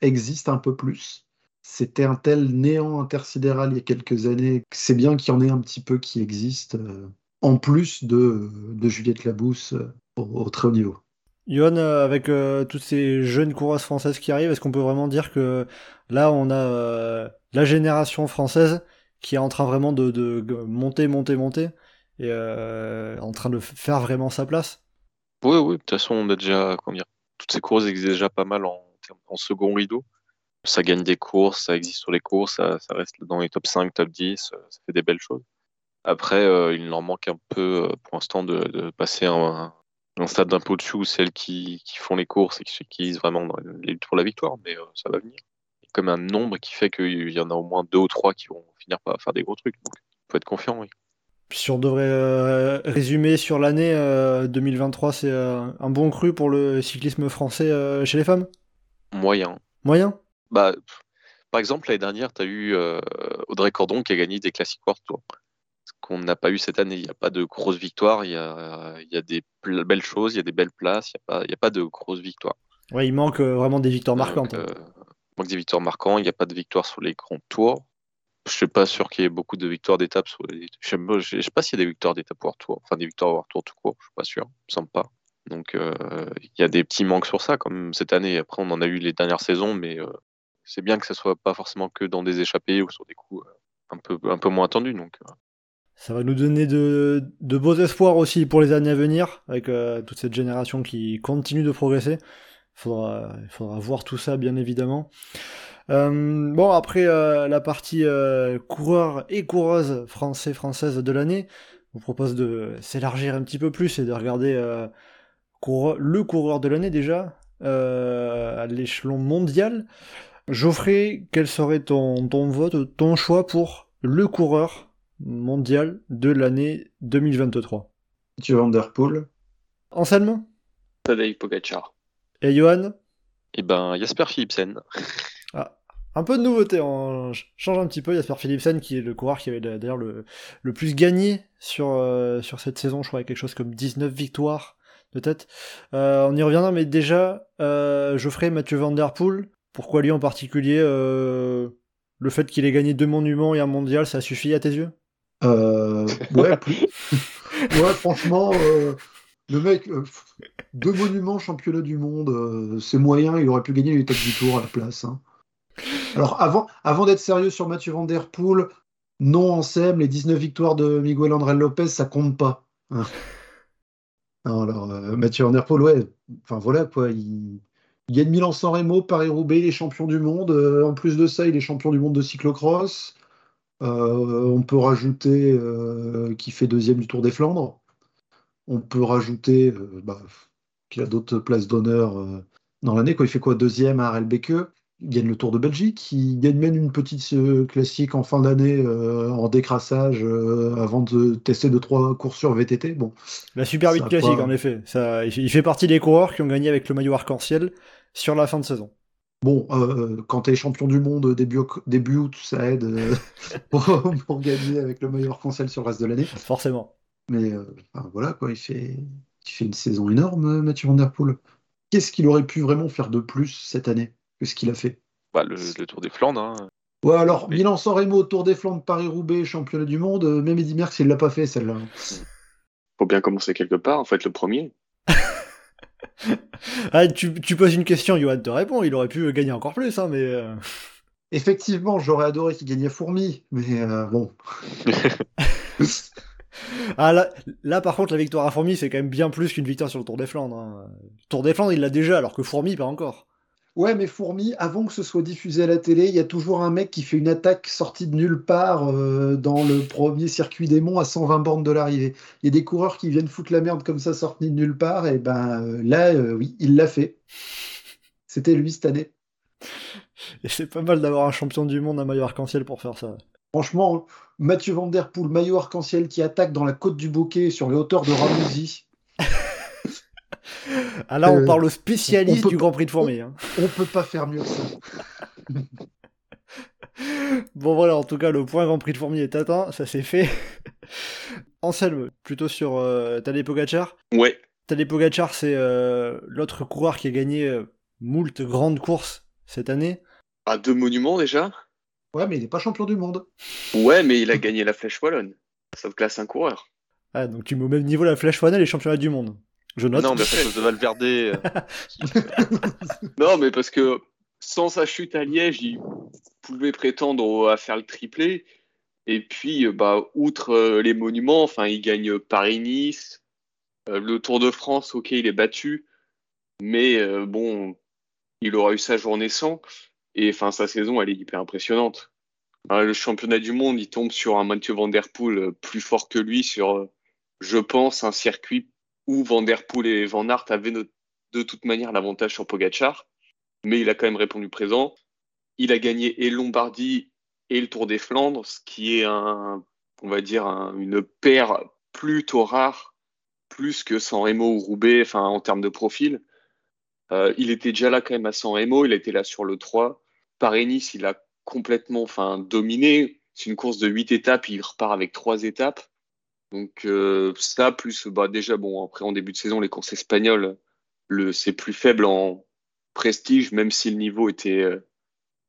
existent un peu plus. C'était un tel néant intersidéral il y a quelques années c'est bien qu'il y en ait un petit peu qui existent, euh, en plus de, de Juliette Labousse euh, au, au très haut niveau. Johan, euh, avec euh, toutes ces jeunes coureuses françaises qui arrivent, est-ce qu'on peut vraiment dire que là, on a euh, la génération française qui est en train vraiment de, de monter, monter, monter, et euh, en train de faire vraiment sa place? Oui, oui, de toute façon, on a déjà, comment dire, toutes ces courses existent déjà pas mal en, second rideau. Ça gagne des courses, ça existe sur les courses, ça, reste dans les top 5, top 10, euh, ça fait des belles choses. Après, euh, il leur manque un peu, euh, pour l'instant, de, passer un, stade d'un peu au-dessus, celles qui, qui font les courses et qui utilisent vraiment dans les pour la victoire, mais euh, ça va venir. comme un nombre qui fait qu'il y en a au moins deux ou trois qui vont finir par faire des gros trucs. Donc, faut être confiant, oui. Si on devrait euh, résumer sur l'année 2023, c'est un bon cru pour le cyclisme français chez les femmes? Moyen. Moyen? Bah, par exemple, l'année dernière, tu as eu Audrey Cordon qui a gagné des Classic World Tour. Ce qu'on n'a pas eu cette année. Il n'y a pas de grosses victoires. Il y a, il y a des belles choses, il y a des belles places. Il n'y a, pas, a pas de grosses victoires. Ouais, il manque vraiment des victoires marquantes. il manque des victoires marquantes. Il n'y a pas de victoires sur les grands tours. Je suis pas sûr qu'il y ait beaucoup de victoires d'étapes. Sur les... Je ne sais, pas s'il y a des victoires d'étapes World Tour. Enfin, des victoires World Tour tout court. Je suis pas sûr. Il me semble pas. Donc, il y a des petits manques sur ça, comme cette année. Après, on en a eu les dernières saisons, mais c'est bien que ce soit pas forcément que dans des échappées ou sur des coups un peu, un peu moins attendus. Donc, ça va nous donner de, beaux espoirs aussi pour les années à venir, avec toute cette génération qui continue de progresser. Il faudra voir tout ça, bien évidemment. Euh, bon, après euh, la partie euh, coureur et coureuse français-française de l'année, je vous propose de s'élargir un petit peu plus et de regarder le coureur de l'année déjà, à l'échelon mondial. Geoffrey, quel serait ton, ton vote, ton choix pour le coureur mondial de l'année 2023 Tu Van Der Poel. Anselme Tadej Pogacar. Et Johan? Eh ben, Jasper Philipsen. Ah, un peu de nouveauté, on change un petit peu. Jasper Philipsen, qui est le coureur qui avait d'ailleurs le, plus gagné sur, euh, sur cette saison, je crois, avec quelque chose comme 19 victoires de tête. Euh, on y reviendra, mais déjà, euh, ferai Mathieu Van. Pourquoi lui en particulier Le fait qu'il ait gagné deux monuments et un mondial, ça suffit à tes yeux? Ouais, plus. franchement, le mec, deux monuments championnat du monde, c'est moyen, il aurait pu gagner l'étape du tour à la place. Hein. Alors, avant, d'être sérieux sur Mathieu Van Der Poel, non, en SEM, les 19 victoires de Miguel André Lopez, ça compte pas. Hein. alors, euh, Mathieu Van Der Poel, ouais, enfin voilà quoi, il, il gagne Milan-San Remo, Paris-Roubaix, il est champion du monde. Euh, en plus de ça, il est champion du monde de cyclocross. Euh, on peut rajouter qu'il fait deuxième du Tour des Flandres. On peut rajouter bah, qu'il a d'autres places d'honneur dans l'année. Quand il fait quoi? Deuxième à Arelbeke il gagne le Tour de Belgique, il gagne même une petite euh, classique en fin d'année euh, en décrassage euh, avant de tester deux trois courses sur VTT. Bon, la Super 8 classique en effet. Ça, il fait partie des coureurs qui ont gagné avec le maillot arc-en-ciel sur la fin de saison. Bon, quand tu es champion du monde début, début août, ça aide pour, gagner avec le maillot arc-en-ciel sur le reste de l'année. Forcément. Mais voilà, quoi, il fait, il fait une saison énorme, Mathieu Van Der Poel. Qu'est-ce qu'il aurait pu vraiment faire de plus cette année? Que ce qu'il a fait. Bah, le, Tour des Flandres. Hein. Ouais, alors, Milan-San Remo, Tour des Flandres, Paris-Roubaix, championnat du monde, euh, même Eddy Merckx, il l'a pas fait, celle-là. Faut bien commencer quelque part, en fait, le premier. ah, tu, poses une question, Johan te répond, il aurait pu gagner encore plus, hein, mais... Euh. Effectivement, j'aurais adoré qu'il gagne Fourmi, mais euh, bon. ah, là, là, par contre, la victoire à Fourmi, c'est quand même bien plus qu'une victoire sur le Tour des Flandres. Hein. Tour des Flandres, il l'a déjà, alors que Fourmi, pas encore. Ouais, mais Fourmi, avant que ce soit diffusé à la télé, il y a toujours un mec qui fait une attaque sortie de nulle part euh, dans le premier circuit des monts à 120 bornes de l'arrivée. Il y a des coureurs qui viennent foutre la merde comme ça, sortis de nulle part, et ben euh, là, euh, oui, il l'a fait. C'était lui cette année. Et c'est pas mal d'avoir un champion du monde, un maillot arc-en-ciel pour faire ça. Franchement, Mathieu Van Der Poel, maillot arc-en-ciel qui attaque dans la côte du Bouquet sur les hauteurs de Ramouzy. Ah là, on euh, parle au spécialiste du Grand Prix de Fourmi. Hein. On peut pas faire mieux que ça. bon voilà, en tout cas, le point Grand Prix de Fourmi est atteint, ça c'est fait. Anselme, plutôt sur euh, Tadej Pogacar. Ouais. Tadej Pogacar, c'est euh, l'autre coureur qui a gagné euh, moult grandes courses cette année. À deux monuments déjà? Ouais, mais il n'est pas champion du monde. Ouais, mais il a gagné la Flèche Wallonne. Ça te classe un coureur. Ah, donc tu mets au même niveau la Flèche Wallonne et les championnats du monde. Je note. Non, mais de Valverde. Euh. non, mais parce que sans sa chute à Liège, il pouvait prétendre à faire le triplé. Et puis, euh, bah, outre euh, les monuments, enfin, il gagne Paris-Nice, le Tour de France, ok, il est battu, mais bon, il aura eu sa journée sans. Et enfin, sa saison, elle est hyper impressionnante. le championnat du monde, il tombe sur un Mathieu Van Der Poel plus fort que lui sur, je pense, un circuit où Van Der Poel et Van Aert avaient de toute manière l'avantage sur Pogachar, mais il a quand même répondu présent. il a gagné et Lombardie et le Tour des Flandres, ce qui est un, on va dire, une paire plutôt rare, plus que San Remo ou Roubaix, enfin, en termes de profil. Euh, il était déjà là quand même à San Remo, il était là sur le 3. Paris-Nice, il a complètement enfin, dominé. C'est une course de 8 étapes, il repart avec 3 étapes. Donc euh, ça, plus bah, déjà, bon, après en début de saison, les courses espagnoles, le, c'est plus faible en prestige, même si le niveau était... Euh,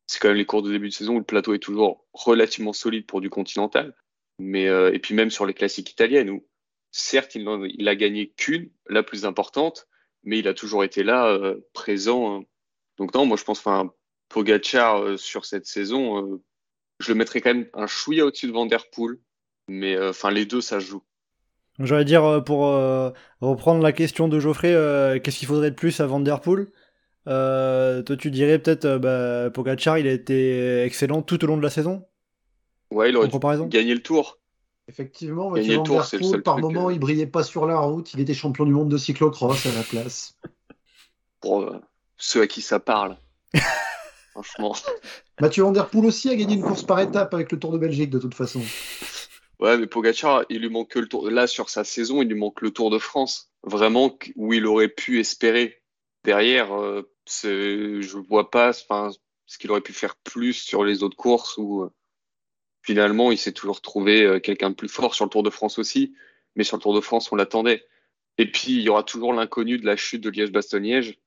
c'est quand même les courses de début de saison où le plateau est toujours relativement solide pour du continental. Mais, euh, et puis même sur les classiques italiennes, où certes, il, il a gagné qu'une, la plus importante, mais il a toujours été là, présent. Hein. Donc non, moi je pense, enfin, Pogacar euh, sur cette saison, je le mettrais quand même un chouïa au-dessus de Van Der Poel, mais enfin les deux, ça joue. J'allais dire, pour reprendre la question de Geoffrey, qu'est-ce qu'il faudrait de plus à Van Der Poel Toi, tu dirais peut-être, bah, Pogacar, il a été excellent tout au long de la saison? Ouais, il aurait gagné le tour. Effectivement, Mathieu Van Der Poel, par moment, euh. il brillait pas sur la route, il était champion du monde de cyclocross à la place. Pour euh, ceux à qui ça parle. Franchement. Mathieu Van Der Poel aussi a gagné une course par étape avec le Tour de Belgique, de toute façon. Ouais, mais Pogacar, il lui manque que le Tour. Là, sur sa saison, il lui manque le Tour de France. Vraiment, où il aurait pu espérer. Derrière, euh, je vois pas ce qu'il aurait pu faire plus sur les autres courses ou finalement, il s'est toujours trouvé euh, quelqu'un de plus fort sur le Tour de France aussi. Mais sur le Tour de France, on l'attendait. Et puis, il y aura toujours l'inconnu de la chute de Liège-Bastogne-Liège,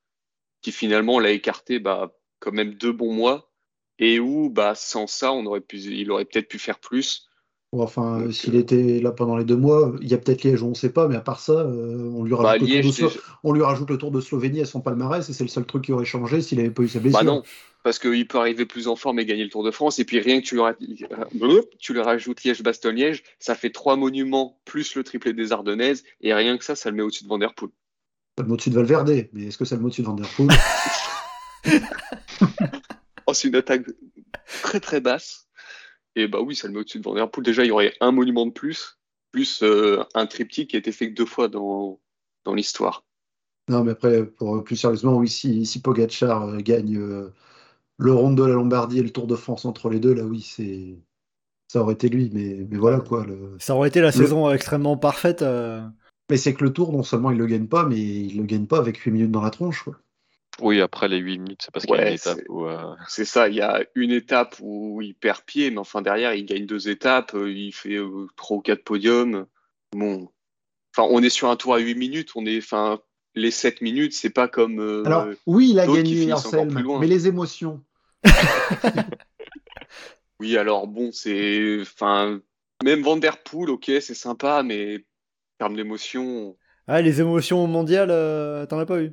qui finalement l'a écarté bah, quand même deux bons mois. Et où, bah, sans ça, on aurait pu, il aurait peut-être pu faire plus. Enfin, s'il euh, était là pendant les deux mois, il y a peut-être Liège, on ne sait pas, mais à part ça, euh, on, lui rajoute bah, on, lui rajoute le tour de Slovénie à son palmarès, et c'est le seul truc qui aurait changé s'il n'avait pas eu sa blessure. Bah non, parce qu'il peut arriver plus en forme et gagner le Tour de France, et puis rien que tu euh, lui rajoutes Liège-Bastogne-Liège, ça fait trois monuments plus le triplé des Ardennaises, et rien que ça, ça le met au-dessus de Van Der Poel. Ça le met au-dessus de Valverde, mais est-ce que ça le met au-dessus de Van Der Poel? Oh, C'est une attaque très très basse. Et bah oui, ça le met au-dessus de Van Der Poel. Déjà, il y aurait un monument de plus, plus euh, un triptyque qui a été fait que deux fois dans, dans l'histoire. Non, mais après, pour plus sérieusement, oui, si, si Pogacar euh, gagne euh, le Ronde de la Lombardie et le Tour de France entre les deux, là, oui, c'est ça aurait été lui. Mais, mais voilà quoi. Ça aurait été la saison extrêmement parfaite. Mais c'est que le Tour, non seulement il le gagne pas, mais il le gagne pas avec 8 minutes dans la tronche. Quoi. Oui, après les 8 minutes, c'est parce qu'il y a une étape où. Euh, c'est ça, il y a une étape où il perd pied, mais enfin derrière, il gagne deux étapes, euh, il fait euh, trois ou quatre podiums. Bon. Enfin, on est sur un tour à 8 minutes, on est. Enfin, les 7 minutes, c'est pas comme. Alors, oui, il a gagné, mais les émotions. oui, alors bon, c'est. Enfin, même Van Der Poel, ok, c'est sympa, mais en termes d'émotions. Ah, les émotions mondiales, t'en as pas eu?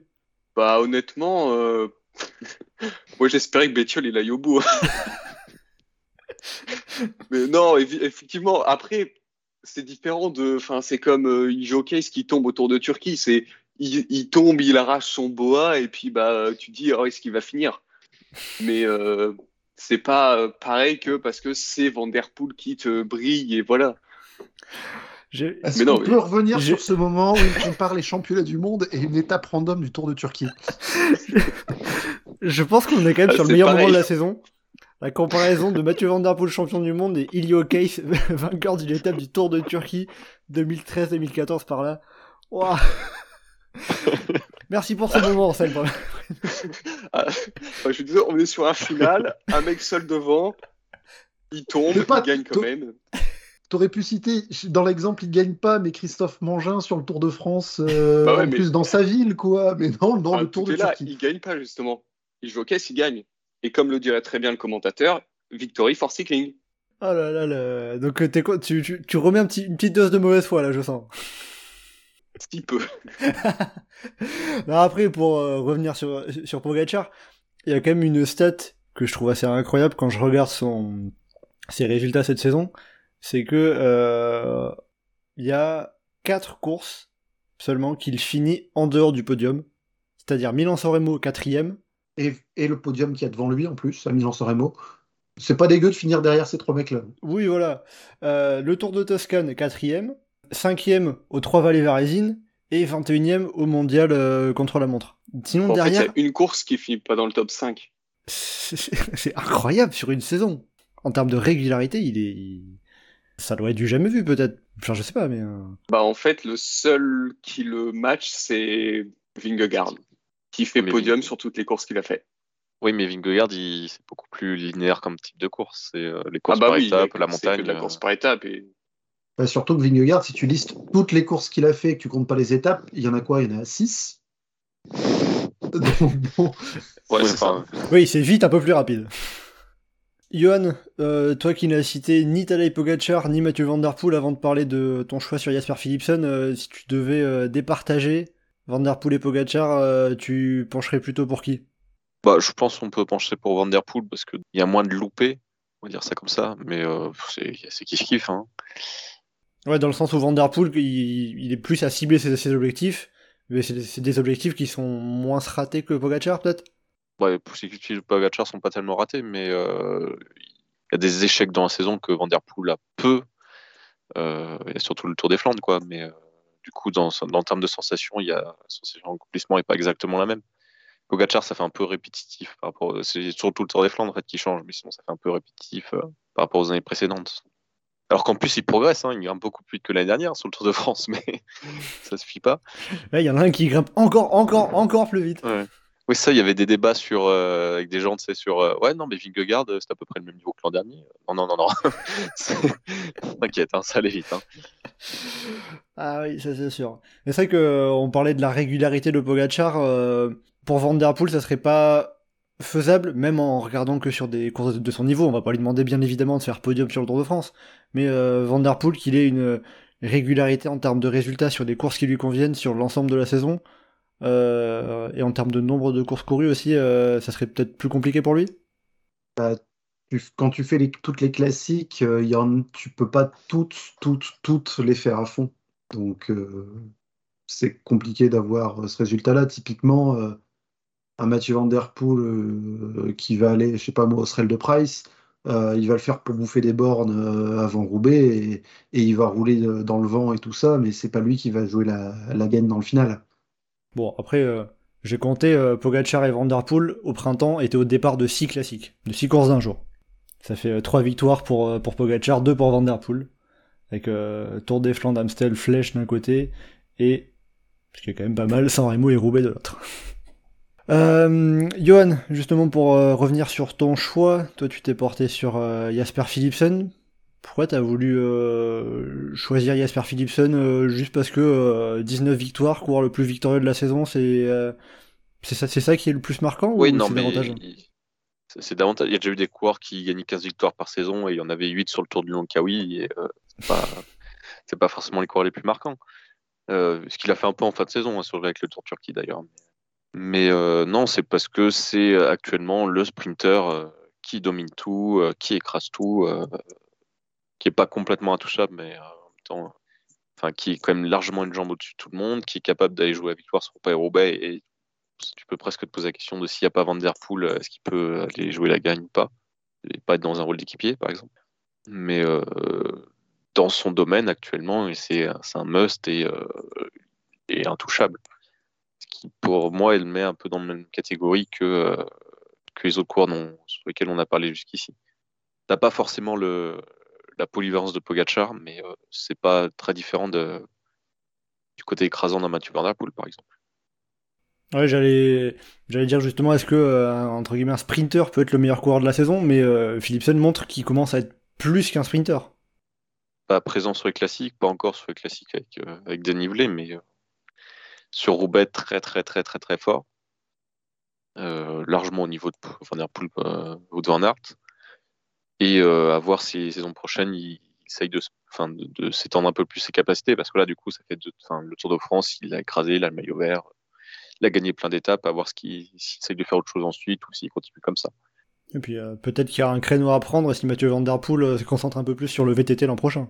Bah honnêtement, euh, moi j'espérais que Bettiol il aille au bout. Mais non, effectivement, après, c'est différent de. Enfin, c'est comme euh, Case qui tombe autour de Turquie. C'est il, tombe, il arrache son boa et puis bah tu dis oh, est-ce qu'il va finir? Mais euh, c'est pas euh, pareil que parce que c'est Van Der Poel qui te brille et voilà. Est-ce qu'on peut revenir sur ce moment où il compare les championnats du monde et une étape random du Tour de Turquie Je pense qu'on est quand même ah, sur le meilleur moment de la saison. La comparaison de Mathieu Van Der Poel, champion du monde, et Ilio Case, vainqueur d'une étape du Tour de Turquie 2013-2014 par là. Merci pour ce moment, Ansel. ah, je suis désolé, on est sur un final, un mec seul devant, il tombe, il gagne quand même. T'aurais pu citer, dans l'exemple, il gagne pas, mais Christophe Mangin sur le Tour de France, euh, bah en plus dans sa ville, quoi. Mais non, dans ah, le Tour de là, Turquie. Il gagne pas, justement. Il joue au caisse, il gagne. Et comme le dirait très bien le commentateur, victory for cycling. Oh là là, là. donc euh, quoi, tu, tu, tu, remets un petit, une petite dose de mauvaise foi, là, je sens. Si peu. non, après, pour euh, revenir sur, sur Pogacar, il y a quand même une stat que je trouve assez incroyable quand je regarde son, ses résultats cette saison c'est que euh, il y a quatre courses seulement qu'il finit en dehors du podium, c'est-à-dire Milan-San Remo quatrième. Et, et le podium qui a devant lui en plus, à Milan-San Remo. C'est pas dégueu de finir derrière ces trois mecs-là. Oui, voilà. Euh, le Tour de Toscane, quatrième. Cinquième aux Trois Vallées Varesines. Et 21 e au mondial euh, contre la montre. Sinon, derrière. il y a une course qui finit pas dans le top 5. c'est incroyable sur une saison. En termes de régularité, il est. Ça doit être du jamais vu, peut-être. Enfin, je sais pas, mais. euh, Bah, en fait, le seul qui le match, c'est Vingegaard, qui fait Mais podium sur toutes les courses qu'il a fait. Oui, mais Vingegaard, il- c'est beaucoup plus linéaire comme type de course. C'est euh, les Ah courses bah par oui, étapes, c'est la que montagne. de la euh, course par étape. Et... Bah, surtout que Vingegaard, si tu listes toutes les courses qu'il a fait et que tu comptes pas les étapes, il y en a quoi? Il y en a 6 Donc, bon, ouais, Oui, c'est vite un peu plus rapide. Johan, euh, toi qui n'as cité ni Tadej Pogacar ni Mathieu Van Der Poel avant de parler de ton choix sur Jasper Philipsen, euh, si tu devais euh, départager Van Der Poel et Pogacar, tu pencherais plutôt pour qui? Bah, je pense qu'on peut pencher pour Van Der Poel parce qu'il y a moins de loupés, on va dire ça comme ça. Mais euh, c'est kiff-kiff. Hein. Ouais, dans le sens où Van Der Poel, il, il est plus à cibler ses, ses objectifs, mais c'est c'est des objectifs qui sont moins ratés que Pogacar, peut-être? Ouais, les kiff Pogacar sont pas tellement ratés, mais euh, il y a des échecs dans la saison que Van Der Poel a peu. Euh, et surtout le Tour des Flandres, quoi. Mais euh, du coup, dans, dans le terme de sensation, il y a la sensation d'accomplissement n'est pas exactement la même. Pogacar, ça fait un peu répétitif par rapport. C'est surtout le Tour des Flandres en fait qui change, mais sinon ça fait un peu répétitif euh, par rapport aux années précédentes. Alors qu'en plus, il progresse, hein, il grimpe beaucoup plus vite que l'année dernière sur le Tour de France, mais ça suffit pas. Il y en a un qui grimpe encore, encore, encore plus vite. Ouais. Oui, ça, il y avait des débats sur, euh, avec des gens, tu sais, sur euh, ouais, non, mais Vingegaard, euh, c'est à peu près le même niveau que l'an dernier. Non, non, non, non. T'inquiète, hein, ça allait vite. Hein. Ah oui, ça c'est sûr. Mais c'est vrai que euh, parlait de la régularité de Pogacar. euh, pour Van Der Poel, ça serait pas faisable, même en regardant que sur des courses de- son niveau. On va pas lui demander bien évidemment de faire podium sur le Tour de France, mais Van Der Poel qu'il ait une régularité en termes de résultats sur des courses qui lui conviennent sur l'ensemble de la saison, euh, et en termes de nombre de courses courues aussi, euh, ça serait peut-être plus compliqué pour lui? tu- quand tu fais toutes les classiques, euh, y tu peux pas toutes, toutes, toutes les faire à fond. Donc, euh, c'est compliqué d'avoir ce résultat-là. Typiquement, un Mathieu Van Der Poel qui va aller, je sais pas moi, au Srel de Price, il va le faire pour bouffer des bornes avant Roubaix et, il va rouler dans le vent et tout ça, mais c'est pas lui qui va jouer la, la gagne dans le final. Bon, après, euh, j'ai compté euh, Pogacar et Van Der Poel au printemps étaient au départ de 6 classiques, de 6 courses d'un jour. Ça fait 3 victoires pour, euh, pour Pogacar, 2 pour Van Der Poel, avec euh, Tour des Flandres, Amstel, Flèche d'un côté, et, ce qui est quand même pas mal, San Remo et Roubaix de l'autre. Euh, Johan, justement pour euh, revenir sur ton choix, toi tu t'es porté sur euh, Jasper Philipsen. Pourquoi t'as voulu euh, choisir Jasper Philipsen euh, juste parce que euh, 19 victoires, coureur le plus victorieux de la saison, c'est euh, c'est ça, c'est ça qui est le plus marquant Oui, ou non, mais c'est davantage. Il y a déjà eu des coureurs qui gagnaient 15 victoires par saison et il y en avait 8 sur le Tour du Lonkawi. Et euh, c'est pas, forcément les coureurs les plus marquants. Euh, ce qu'il a fait un peu en fin de saison, hein, sur, avec le Tour Turquie d'ailleurs. Mais euh, non, c'est parce que c'est euh, actuellement le sprinter euh, qui domine tout, euh, qui écrase tout, euh, qui est pas complètement intouchable, mais euh, en même temps, enfin, qui est quand même largement une jambe au-dessus de tout le monde, qui est capable d'aller jouer la victoire sur Paris-Roubaix et tu peux presque te poser la question de s'il n'y a pas Van Der Poel, est-ce qu'il peut aller jouer la gagne ou pas? Et pas être dans un rôle d'équipier, par exemple. Mais euh, dans son domaine actuellement, c'est un must et, euh, et intouchable. Ce qui, pour moi, il met un peu dans la même catégorie que, euh, que les autres coureurs dont- sur lesquels on a parlé jusqu'ici. T'as pas forcément le, la polyvalence de Pogachar, mais euh, c'est pas très différent de, du côté écrasant d'un Mathieu Van Der Poel, par exemple. Ouais, j'allais j'allais dire justement est-ce que euh, entre guillemets un sprinter peut être le meilleur coureur de la saison, mais euh, Philipsen montre qu'il commence à être plus qu'un sprinter. pas présent sur les classiques, pas encore sur les classiques avec, euh, avec dénivelé, mais sur Roubaix très très très très très fort. Largement au niveau de Van Der Poel ou de Van Aert. Et euh, à voir si saison prochaine il, il essaye de, s- enfin, de, de s'étendre un peu plus ses capacités, parce que là du coup ça fait deux- enfin, le Tour de France, il a écrasé, il a le maillot vert, il a gagné plein d'étapes, à voir ce qu'il s'il essaye de faire autre chose ensuite ou s'il continue comme ça. Et puis euh, peut-être qu'il y a un créneau à prendre si Mathieu Van Der Poel euh, se concentre un peu plus sur le VTT l'an prochain.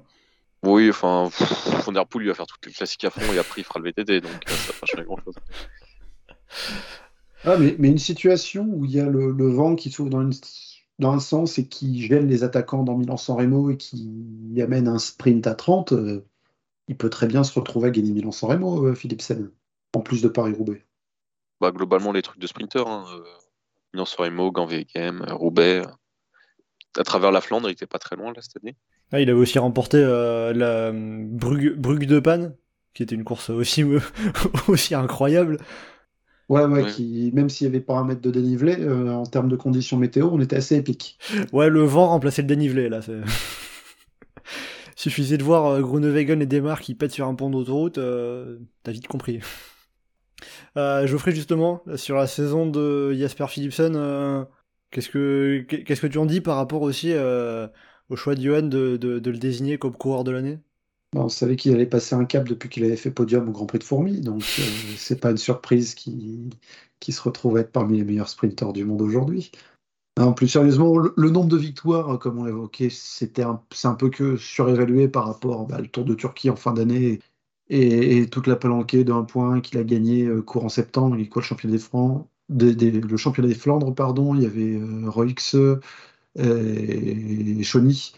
Oui, enfin, Van Der Poel il va faire toutes les classiques à fond et après il fera le VTT, donc euh, ça va pas changer grand chose. Ah, mais, mais une situation où il y a le, le vent qui s'ouvre dans, une- dans un sens et qui gêne les attaquants dans Milan-San Remo et qui amène un sprint à 30, euh, il peut très bien se retrouver à gagner Milan-San Remo, euh, Philipsen, en plus de Paris-Roubaix. bah, globalement les trucs de sprinter. Hein, euh, sur Emo, Ganvegem, Roubaix. À travers la Flandre, il était pas très loin là cette année. Ah, il avait aussi remporté euh, la Brugge, Brugge de Panne, qui était une course aussi, aussi incroyable. Ouais, ouais, Qui, même s'il n'y avait pas un mètre de dénivelé, euh, en termes de conditions météo, on était assez épique. Ouais, le vent remplaçait le dénivelé, là. Suffisait de voir euh, Groenewegen et Demar qui pètent sur un pont d'autoroute, euh, t'as vite compris. Euh, Geoffrey, justement, sur la saison de Jasper Philipsen, qu'est-ce que qu'est-ce que tu en dis par rapport aussi au choix de Johan de, de, le désigner comme coureur de l'année? Bah, on savait qu'il allait passer un cap depuis qu'il avait fait podium au Grand Prix de Fourmi, donc c'est pas une surprise qu'il qui se retrouve à être parmi les meilleurs sprinteurs du monde aujourd'hui. En plus sérieusement, le, nombre de victoires, comme on l'évoquait, c'était c'est un peu que surévalué par rapport bah, au Tour de Turquie en fin d'année et, toute la palanquée d'un point qu'il a gagné euh, courant septembre. Quoi le championnat des Francs, le des Flandres, pardon. Il y avait euh, Roix et Chony.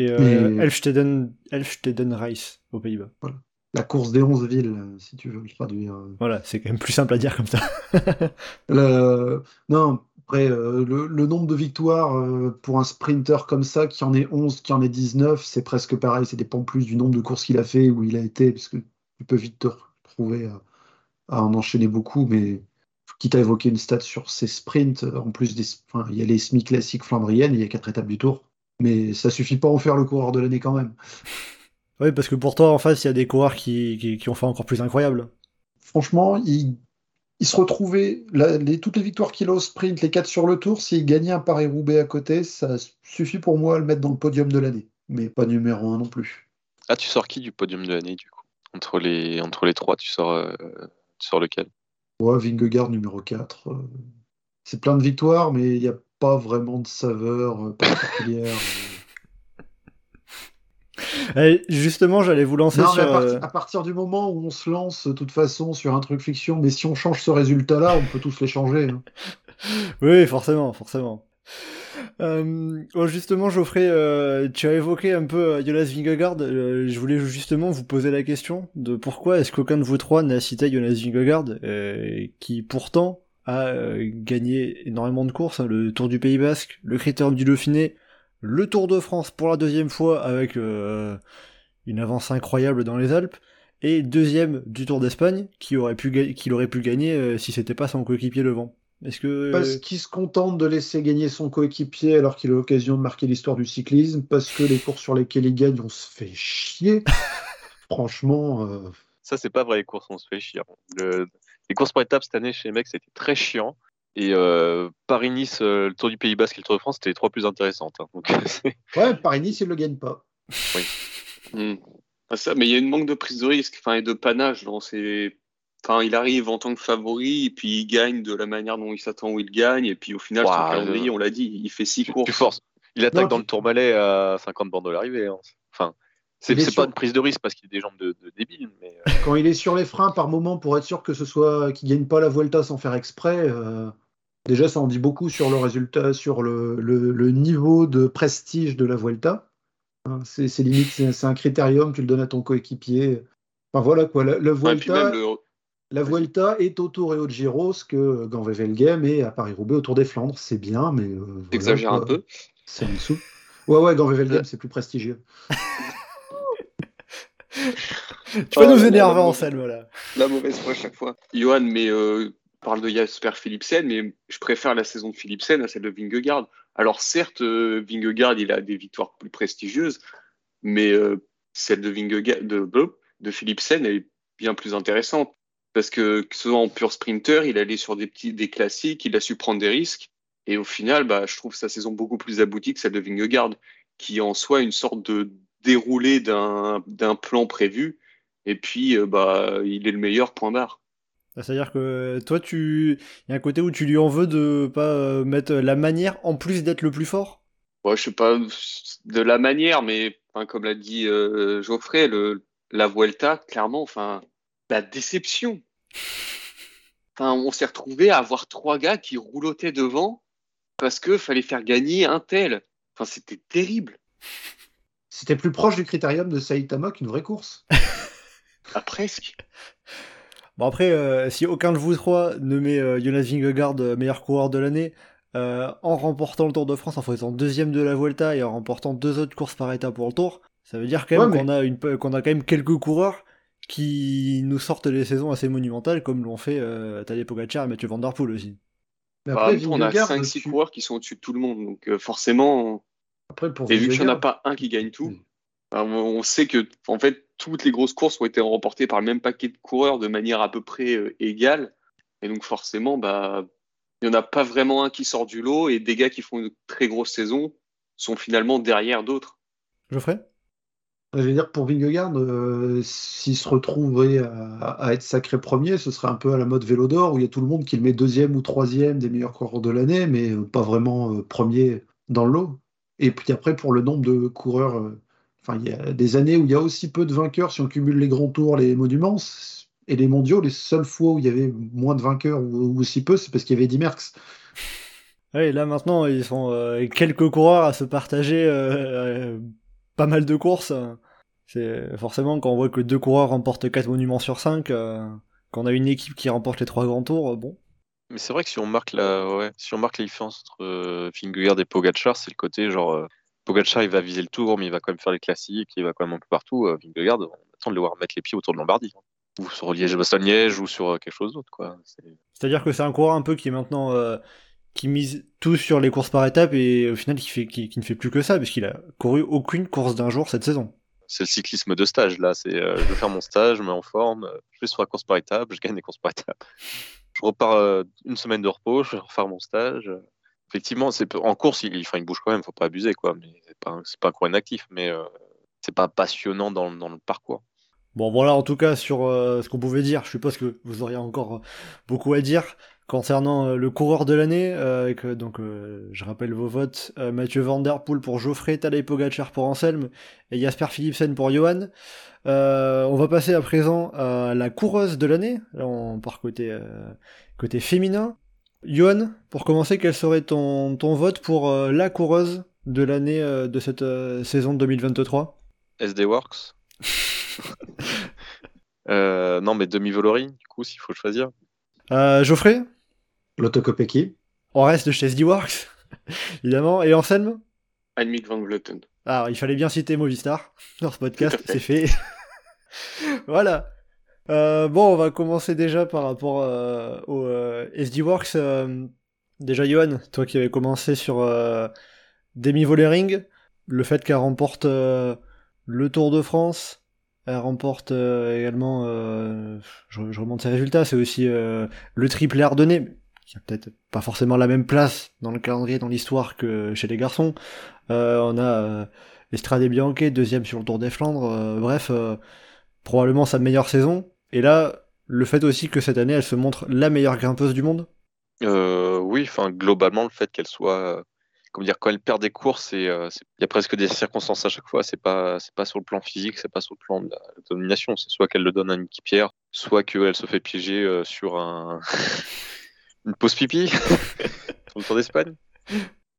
Et, euh, Elfsteden, Elfsteden Rice aux Pays-Bas. La course des 11 villes, si tu veux le traduire. Voilà, c'est quand même plus simple à dire comme ça. Non, après, euh, le, nombre de victoires euh, pour un sprinter comme ça, qui en est 11, qui en est 19, c'est presque pareil. Ça dépend plus du nombre de courses qu'il a fait, où il a été, parce que tu peux vite te retrouver à, en enchaîner beaucoup. Mais quitte à évoquer une stat sur ses sprints, en plus, des, il y a les semi classiques flandriennes, il y a quatre étapes du tour. Mais ça suffit pas à en faire le coureur de l'année quand même. Oui, parce que pour toi, en face, il y a des coureurs qui, qui ont fait encore plus incroyable. Franchement, il il se retrouvait, les, toutes les victoires qu'il a au sprint, les quatre sur le tour, s'il gagnait un Paris-Roubaix à côté, ça suffit pour moi à le mettre dans le podium de l'année. Mais pas numéro un non plus. Ah, tu sors qui du podium de l'année, du coup? Entre les, entre les trois, tu sors, euh, tu sors lequel? Ouais, Vingegaard numéro 4. Euh, c'est plein de victoires, mais il n'y a pas vraiment de saveur euh, particulière. Eh, justement, j'allais vous lancer sur. Euh, à, partir du moment où on se lance, de toute façon, sur un truc fiction, mais si on change ce résultat-là, on peut tous les changer. Hein. oui, forcément, forcément. Euh, oh, justement, Geoffrey, euh, tu as évoqué un peu Jonas Vingegaard. je voulais justement vous poser la question de pourquoi est-ce qu'aucun de vous trois n'a cité Jonas Vingegaard, qui pourtant a gagné énormément de courses, hein, le Tour du Pays Basque, le Critérium du Dauphiné, le Tour de France pour la deuxième fois avec euh, une avance incroyable dans les Alpes, et deuxième du Tour d'Espagne qu'il aurait pu, qu'il aurait pu gagner euh, si c'était pas son coéquipier devant. Est-ce que... Parce qu'il se contente de laisser gagner son coéquipier alors qu'il a l'occasion de marquer l'histoire du cyclisme, parce que les courses sur lesquelles il gagne, on se fait chier. Franchement. Euh, Ça, c'est pas vrai, les courses, on se fait chier. Les courses par étapes cette année chez les mecs, c'était très chiant. Et euh, Paris-Nice, euh, le Tour du Pays Basque et le Tour de France, c'était les trois plus intéressantes. Hein. ouais, Paris-Nice, il ne le gagne pas. Oui. Ah, ça, mais il y a une manque de prise de risque enfin, et de panache dans ses. Enfin, il arrive en tant que favori et puis il gagne de la manière dont il s'attend où il gagne. Et puis au final, son calendrier, on l'a dit, il fait six courses. Plus force. Il attaque dans le Tourmalet à 50 bandes de l'arrivée. Hein. C'est pas une prise de risque parce qu'il a des jambes de, débile. Mais... Euh. Quand il est sur les freins par moment pour être sûr que ce soit qu'il gagne pas la Vuelta sans faire exprès, euh, déjà ça en dit beaucoup sur le résultat, sur le, niveau de prestige de la Vuelta. Hein, c'est limite, c'est un critérium, tu le donnes à ton coéquipier. Enfin voilà quoi, la, Vuelta. La Vuelta est au Tour et au Giro ce que Ganvevelgem est à Paris-Roubaix au Tour des Flandres. C'est bien, mais. Euh, Exagère un peu. C'est en dessous. Ouais, ouais, Ganvevelgem, c'est plus prestigieux. tu vas nous énerver en scène, voilà. La mauvaise foi à chaque fois. Johan, mais euh, parle de Jasper Philipsen, mais je préfère la saison de Philipsen à celle de Vingegaard. Alors certes, euh, Vingegaard, il a des victoires plus prestigieuses, mais euh, celle de Vingegaard, de, de Philipsen, elle est bien plus intéressante. Parce que, soit en pur sprinter, il allait sur des petits, des classiques, il a su prendre des risques. Et au final, bah, je trouve sa saison beaucoup plus aboutie que celle de Vingegaard, qui en soi une sorte de déroulé d'un plan prévu. Et puis, euh, bah, il est le meilleur point barre. C'est-à-dire que toi, tu, il y a un côté où tu lui en veux de pas euh, mettre la manière en plus d'être le plus fort? Ouais, je sais pas de la manière, mais comme l'a dit euh, Geoffrey, le, la Vuelta, clairement, enfin, la déception. Enfin, on s'est retrouvé à avoir trois gars qui roulotaient devant parce que fallait faire gagner un tel. Enfin, c'était terrible. C'était plus proche du critérium de Saitama qu'une vraie course. ah, presque. Bon après, euh, si aucun de vous trois ne met euh, Jonas Vingegaard euh, meilleur coureur de l'année, euh, en remportant le Tour de France, en faisant deuxième de la Vuelta et en remportant deux autres courses par étape pour le Tour, ça veut dire quand même Ouais, qu'on a, une, qu'on a quand même quelques coureurs qui nous sortent des saisons assez monumentales, comme l'ont fait euh, Tadej Pogacar et Mathieu Van Der Poel aussi. Bah, après, temps, on a Vingegaard, 5-6 tu- coureurs qui sont au-dessus de tout le monde. Donc euh, forcément, Après, pour et vu qu'il n'y en a pas un qui gagne tout, Mm. bah, on sait que en fait toutes les grosses courses ont été remportées par le même paquet de coureurs de manière à peu près euh, égale. Et donc forcément, bah, il n'y en a pas vraiment un qui sort du lot et des gars qui font une très grosse saison sont finalement derrière d'autres. Geoffrey? Je veux dire, pour Vingegaard, euh, s'il se retrouvait à, à être sacré premier, ce serait un peu à la mode vélo d'or, où il y a tout le monde qui le met deuxième ou troisième des meilleurs coureurs de l'année, mais euh, pas vraiment euh, premier dans le lot. Et puis après, pour le nombre de coureurs, euh, enfin, il y a des années où il y a aussi peu de vainqueurs, si on cumule les grands tours, les monuments, et les mondiaux, les seules fois où il y avait moins de vainqueurs ou, aussi peu, c'est parce qu'il y avait 10 Merckx. Oui, là maintenant, ils sont euh, quelques coureurs à se partager euh, pas mal de courses. C'est forcément quand on voit que deux coureurs remportent 4 monuments sur 5, quand on a une équipe qui remporte les trois grands tours, bon. Mais c'est vrai que si on marque la, ouais, si on marque la différence entre euh, et Pogacar, c'est le côté genre euh, Pogacar il va viser le tour, mais il va quand même faire les classiques, il va quand même un peu partout. Euh, Vingegaard, on attend de le voir mettre les pieds autour de Lombardie, hein. ou sur Liège-Bastogne-Liège, ou sur euh, quelque chose d'autre, quoi. C'est- C'est-à-dire que c'est un coureur un peu qui est maintenant euh, qui mise tout sur les courses par étapes et au final qui, fait, qui, qui ne fait plus que ça parce qu'il a couru aucune course d'un jour cette saison. C'est le cyclisme de stage, là. C'est, euh, je vais faire mon stage, je me mets en forme, je vais sur la course par étape, je gagne des courses par étape. Je repars euh, une semaine de repos, je vais refaire mon stage. Effectivement, c'est en course, il, enfin, il bouge quand même, faut pas abuser, quoi. Mais c'est pas, un- coureur inactif, mais euh, c'est pas passionnant dans, le- dans le parcours. Bon voilà en tout cas sur euh, ce qu'on pouvait dire, je suppose que vous auriez encore euh, beaucoup à dire concernant euh, le coureur de l'année, euh, avec donc euh, je rappelle vos votes, Mathieu Van Der Poel pour Geoffrey, Tadej Pogacar pour Anselme et Jasper Philipsen pour Johan. Euh, on va passer à présent à la coureuse de l'année, là on part côté, euh, côté féminin. Johan, pour commencer, quel serait ton, ton vote pour euh, la coureuse de l'année de cette saison 2023 SD Works. Non, mais demi-Voloring, du coup, s'il faut choisir. Geoffrey? L'Autocopeki. On reste chez SD Works, évidemment. Et Anselme Annemiek van Vleuten. Ah, il fallait bien citer Movistar dans ce podcast, c'est fait. voilà. Euh, bon, on va commencer déjà par rapport euh, au euh, SD Works. euh, déjà, Johan, toi qui avais commencé sur euh, Demi Volering, le fait qu'elle remporte euh, le Tour de France, elle remporte euh, également, euh, je, je remonte ses résultats, c'est aussi euh, le triple Ardennais, qui a peut-être pas forcément la même place dans le calendrier, dans l'histoire que chez les garçons. Euh, on a euh, Estrade Bianche, deuxième sur le Tour des Flandres. euh, bref, probablement sa meilleure saison. Et là, le fait aussi que cette année, elle se montre la meilleure grimpeuse du monde. Oui, enfin, globalement, le fait qu'elle soit. Comment dire, quand elle perd des courses, il y a presque des circonstances à chaque fois. C'est pas, c'est pas sur le plan physique, c'est pas sur le plan de la, domination. C'est soit qu'elle le donne à une équipière, soit qu'elle se fait piéger sur un une pause pipi? Sur le Tour d'Espagne?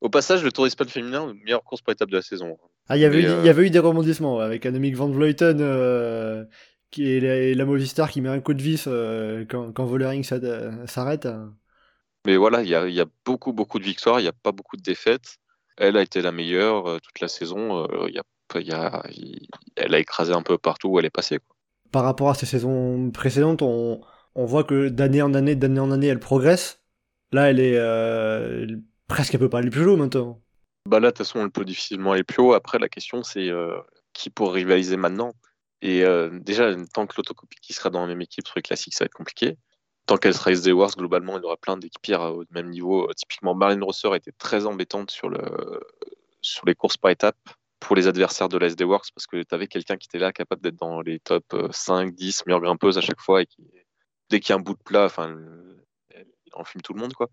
Au passage, le Tour d'Espagne féminin, meilleure course par étape de la saison. Ah, il y avait, euh, il y avait eu des rebondissements avec Annemiek van Vleuten euh, qui est la, et la Movistar qui met un coup de vis euh, quand, quand Vollering s'ad- s'arrête. Mais voilà, il y a, il y a beaucoup, beaucoup de victoires, il n'y a pas beaucoup de défaites. Elle a été la meilleure euh, toute la saison. euh, il y a, y a, elle a écrasé un peu partout où elle est passée. quoi. Par rapport à ses saisons précédentes, on, on voit que d'année en année, d'année en année, elle progresse. Là, elle est euh, presque, elle peut pas aller plus haut maintenant. Bah là, de toute façon, elle peut difficilement aller plus haut. Après, la question, c'est euh, qui pour rivaliser maintenant? Et euh, déjà, tant que l'autocopie sera dans la même équipe sur les classiques, ça va être compliqué. Tant qu'elle sera SD Wars, globalement, il y aura plein d'équipières au même niveau. Typiquement, Marlene Rosser été très embêtante sur, le, sur les courses par étapes pour les adversaires de la SD Works parce que tu avais quelqu'un qui était là capable d'être dans les top euh, 5, 10 meilleures grimpeuses à chaque fois et qui, dès qu'il y a un bout de plat, enfin, le- il enfume tout le monde, quoi.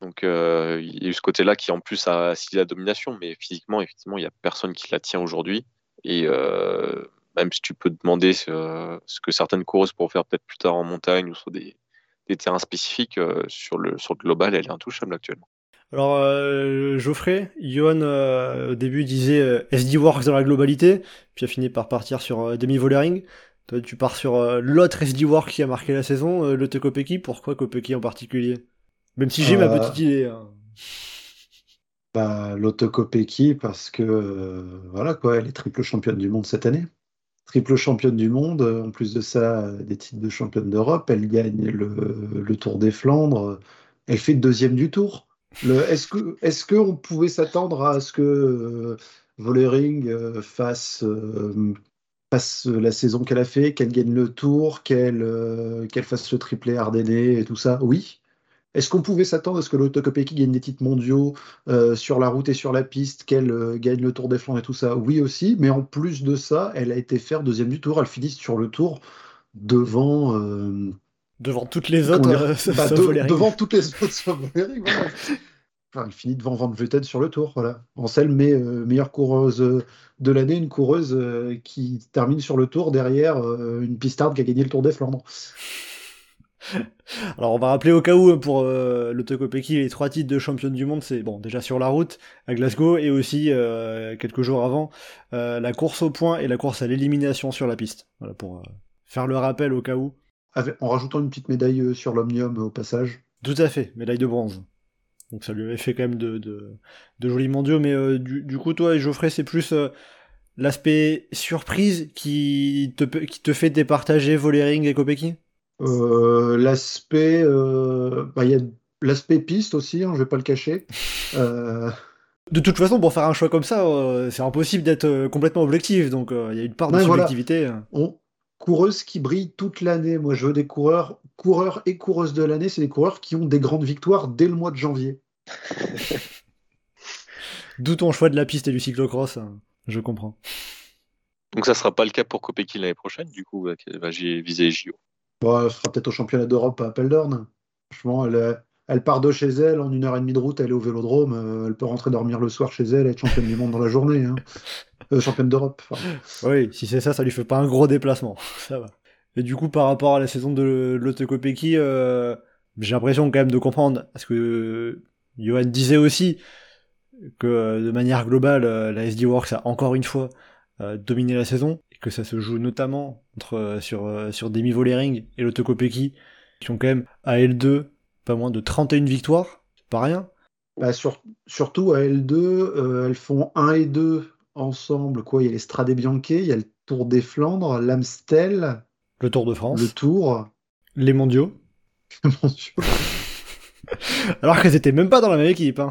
Donc, euh, il y a eu ce côté-là qui, en plus, a assis la domination, mais physiquement, effectivement, il n'y a personne qui la tient aujourd'hui. Et euh, même si tu peux demander euh, ce que certaines coureuses pourront faire peut-être plus tard en montagne ou sur des, terrains spécifiques, euh, sur, le, sur le global, elle est intouchable actuellement. Alors, euh, Geoffrey, Johan, euh, au début, disait euh, SD Works dans la globalité, puis a fini par partir sur euh, Demi Vollering. Toi, tu pars sur euh, l'autre SD Works qui a marqué la saison, euh, le. Pourquoi Kopecky en particulier? Même si j'ai ma Euh, petite idée. hein. Bah, L'Otokopeki, parce que euh, voilà quoi, elle est triple championne du monde cette année. Triple championne du monde, en plus de ça, des titres de championne d'Europe, elle gagne le, le Tour des Flandres, elle fait deuxième du Tour. Est-ce que est-ce qu'on pouvait s'attendre à ce que euh, euh, fasse, euh, fasse la saison qu'elle a fait, qu'elle gagne le Tour, qu'elle euh, qu'elle fasse le triplé ardennais et tout ça Oui. Est-ce qu'on pouvait s'attendre à ce que l'Autocopéki gagne des titres mondiaux euh, sur la route et sur la piste, qu'elle euh, gagne le Tour des Flandres et tout ça? Oui aussi, mais en plus de ça, elle a été faire deuxième du Tour. Elle finit sur le Tour devant euh, Devant toutes les autres, euh, Bah, de- devant toutes les autres. Enfin, elle finit devant Van Vleuten sur le Tour, voilà. Ansel met euh, meilleure coureuse euh, de l'année, une coureuse euh, qui termine sur le Tour derrière euh, une pistarde qui a gagné le Tour des Flandres. Alors on va rappeler au cas où pour euh, l'Autocopéki, les trois titres de championne du monde, c'est bon déjà sur la route à Glasgow et aussi quelques jours avant la course au point et la course à l'élimination sur la piste. Voilà pour faire le rappel au cas où. Avec- en rajoutant une petite médaille sur l'Omnium au passage. Tout à fait, médaille de bronze. Donc ça lui avait fait quand même de, de, de jolis mondiaux, mais euh, du, du coup toi et Geoffrey c'est plus euh, l'aspect surprise qui te, qui te fait départager Vollering et Kopecky Euh, l'aspect, euh, bah, il y a l'aspect piste aussi, hein, je vais pas le cacher. Euh, De toute façon, pour faire un choix comme ça, euh, c'est impossible d'être complètement objectif, donc euh, il y a une part de Ouais, subjectivité. on, coureuse qui brille toute l'année. Moi, je veux des coureurs, coureurs et coureuses de l'année, c'est des coureurs qui ont des grandes victoires dès le mois de janvier. D'où ton choix de la piste et du cyclocross, hein. je comprends. Donc ça sera pas le cas pour Kopecky l'année prochaine, du coup, euh, va viser les JO. Bon, elle fera peut-être au championnat d'Europe à Apeldoorn. Franchement, elle, elle part de chez elle en une heure et demie de route, elle est au vélodrome, euh, elle peut rentrer dormir le soir chez elle être championne du monde dans la journée. hein. Euh, championne d'Europe. Oui, si c'est ça, ça lui fait pas un gros déplacement. Et du coup, par rapport à la saison de l'Autocopéki, euh, j'ai l'impression quand même de comprendre, parce que euh, Johan disait aussi que de manière globale, la SD Works a encore une fois dominé la saison, et que ça se joue notamment entre, sur, sur Demi Vollering et l'Autocopéki, qui ont quand même à L2 pas moins de 31 victoires, c'est pas rien. Bah, sur- surtout à L2, euh, elles font 1 et 2 ensemble. Quoi. Il y a les Strade Bianche, il y a le Tour des Flandres, l'Amstel, Le Tour de France, le Tour. les mondiaux, alors qu'elles étaient même pas dans la même équipe. Hein.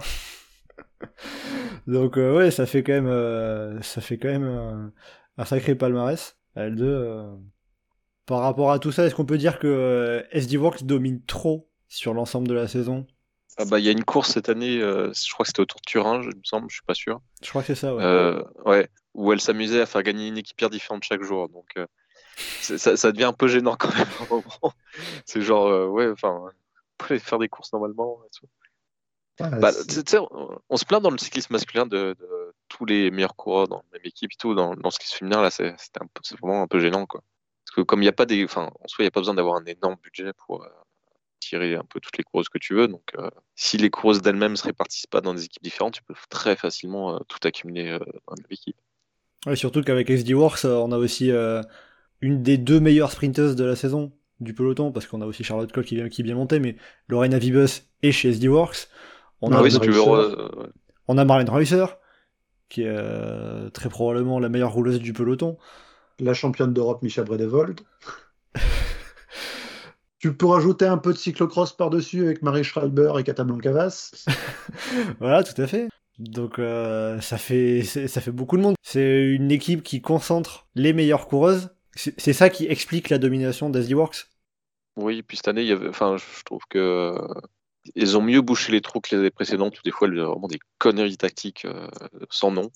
Donc euh, ouais, ça fait quand même, euh, ça fait quand même un sacré palmarès. à L2. euh. Par rapport à tout ça, est-ce qu'on peut dire que SD Works domine trop sur l'ensemble de la saison Ah bah il y a une course cette année, euh, je crois que c'était autour de Turin, je- il me semble, je suis pas sûr. Je crois que c'est ça. Ouais. Euh, ouais, où elle s'amusait à faire gagner une équipière différente chaque jour. Donc euh, ça, ça devient un peu gênant quand même. C'est genre euh, ouais, enfin, on peut faire des courses normalement. et tout. Ah, Bah, on, on se plaint dans le cyclisme masculin de, de tous les meilleurs coureurs dans la même équipe et tout. Dans, dans le cyclisme féminin, là, c'est c'était un peu- c'est vraiment un peu gênant, quoi. Parce que comme il n'y a pas des, enfin, en soi, il n'y a pas besoin d'avoir un énorme budget pour euh, tirer un peu toutes les coureuses que tu veux. Donc, euh, si les coureuses d'elles-mêmes se répartissent pas dans des équipes différentes, tu peux très facilement euh, tout accumuler euh, dans même équipe. Ouais, surtout qu'avec SD Works, on a aussi euh, une des deux meilleures sprinteuses de la saison du peloton, parce qu'on a aussi Charlotte Cole qui vient, qui est bien montée, mais Lorena Vibus est chez SD Works. On Ah a, Ah oui, si veux. Reusser. euh, ouais. on a Marlene Reusser, qui est euh, très probablement la meilleure rouleuse du peloton. la championne d'Europe, Micha Bredevold. Tu peux rajouter un peu de cyclocross par-dessus avec Marie Schreiber et Cata Blancavas. Voilà, tout à fait. Donc euh, ça fait ça fait beaucoup de monde. C'est une équipe qui concentre les meilleures coureuses. C'est ça qui explique la domination d'SD Works. Oui, puis cette année, il y avait, enfin, je trouve que euh, ils ont mieux bouché les trous que les années précédentes, où des fois, il y avait vraiment des conneries tactiques euh, sans nom.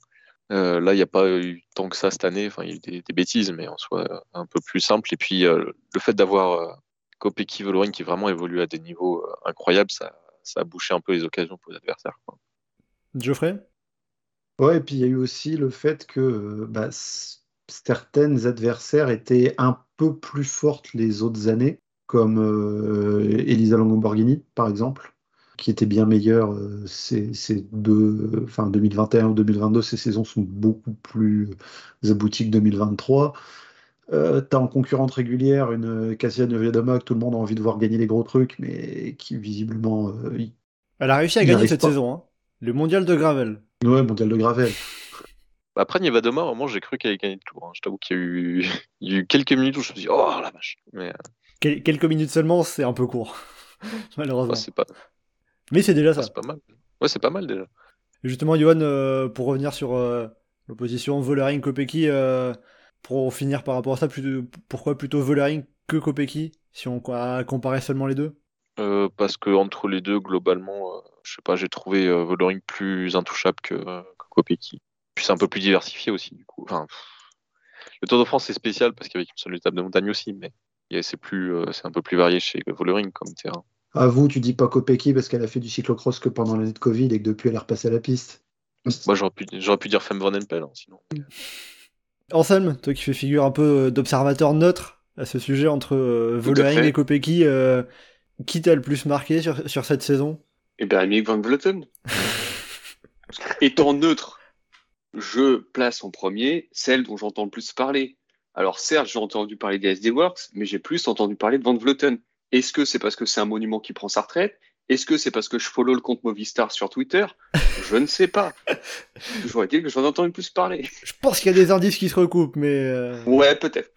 Euh, là, il n'y a pas eu tant que ça cette année. Enfin, il y a eu des, des bêtises, mais en soi, un peu plus simple. Et puis, euh, le fait d'avoir euh, Kopecky Vollering qui vraiment évolue à des niveaux euh, incroyables, ça, ça a bouché un peu les occasions pour les adversaires. quoi. Geoffrey? Ouais, et puis il y a eu aussi le fait que euh, bah, certaines adversaires étaient un peu plus fortes les autres années, comme euh, Elisa Longoborghini, par exemple, qui était bien meilleure euh, ces, ces deux, enfin 2021 ou 2022, ces saisons sont beaucoup plus abouties que 2023. Euh, T'as en concurrente régulière une Cassia Niewiadoma que tout le monde a envie de voir gagner les gros trucs, mais qui visiblement euh, y- Elle a réussi à Il gagner cette pas. saison. hein. Le mondial de Gravel. Ouais, mondial de Gravel. Après Nevadoma, au moment, j'ai cru qu'elle allait gagner le tour. hein. Je t'avoue qu'il y, a eu... il y a eu quelques minutes où je me suis dit, oh la vache. Mais euh, Quel- quelques minutes seulement, c'est un peu court. Malheureusement. ouais, c'est pas... Mais c'est déjà ça. c'est pas mal. Ouais, c'est pas mal déjà. Justement, Johan, euh, pour revenir sur euh, l'opposition Vollering-Kopecky, euh, pour finir par rapport à ça, plutôt- pourquoi plutôt Vollering que Kopecky, si on a comparé seulement les deux? Euh, parce que entre les deux, globalement, euh, je sais pas, j'ai trouvé euh, Vollering plus intouchable que, euh, que Kopecky. Puis c'est un peu plus diversifié aussi, du coup. Enfin, pff. le Tour de France c'est spécial parce qu'avec une seule étape de montagne aussi, mais c'est plus, euh, c'est un peu plus varié chez Vollering comme terrain. À vous, tu dis pas Kopecky parce qu'elle a fait du cyclocross que pendant l'année de Covid et que depuis elle est repassée à la piste. Moi, j'aurais pu, j'aurais pu dire Femme Van Empel, hein, sinon. Anselme, toi qui fais figure un peu euh, d'observateur neutre à ce sujet entre euh, et Kopecky, euh, qui t'a le plus marqué sur, sur cette saison? Et ben, Mick Van Vleuten. Étant neutre, je place en premier celle dont j'entends le plus parler. Alors certes, j'ai entendu parler des SD Works, mais j'ai plus entendu parler de Van Vleuten. Est-ce que c'est parce que c'est un monument qui prend sa retraite? Est-ce que c'est parce que je follow le compte Movistar sur Twitter? Je ne sais pas. Toujours est-il que j'en ai entendu plus parler. Je pense qu'il y a des indices qui se recoupent, mais... euh, Ouais, peut-être.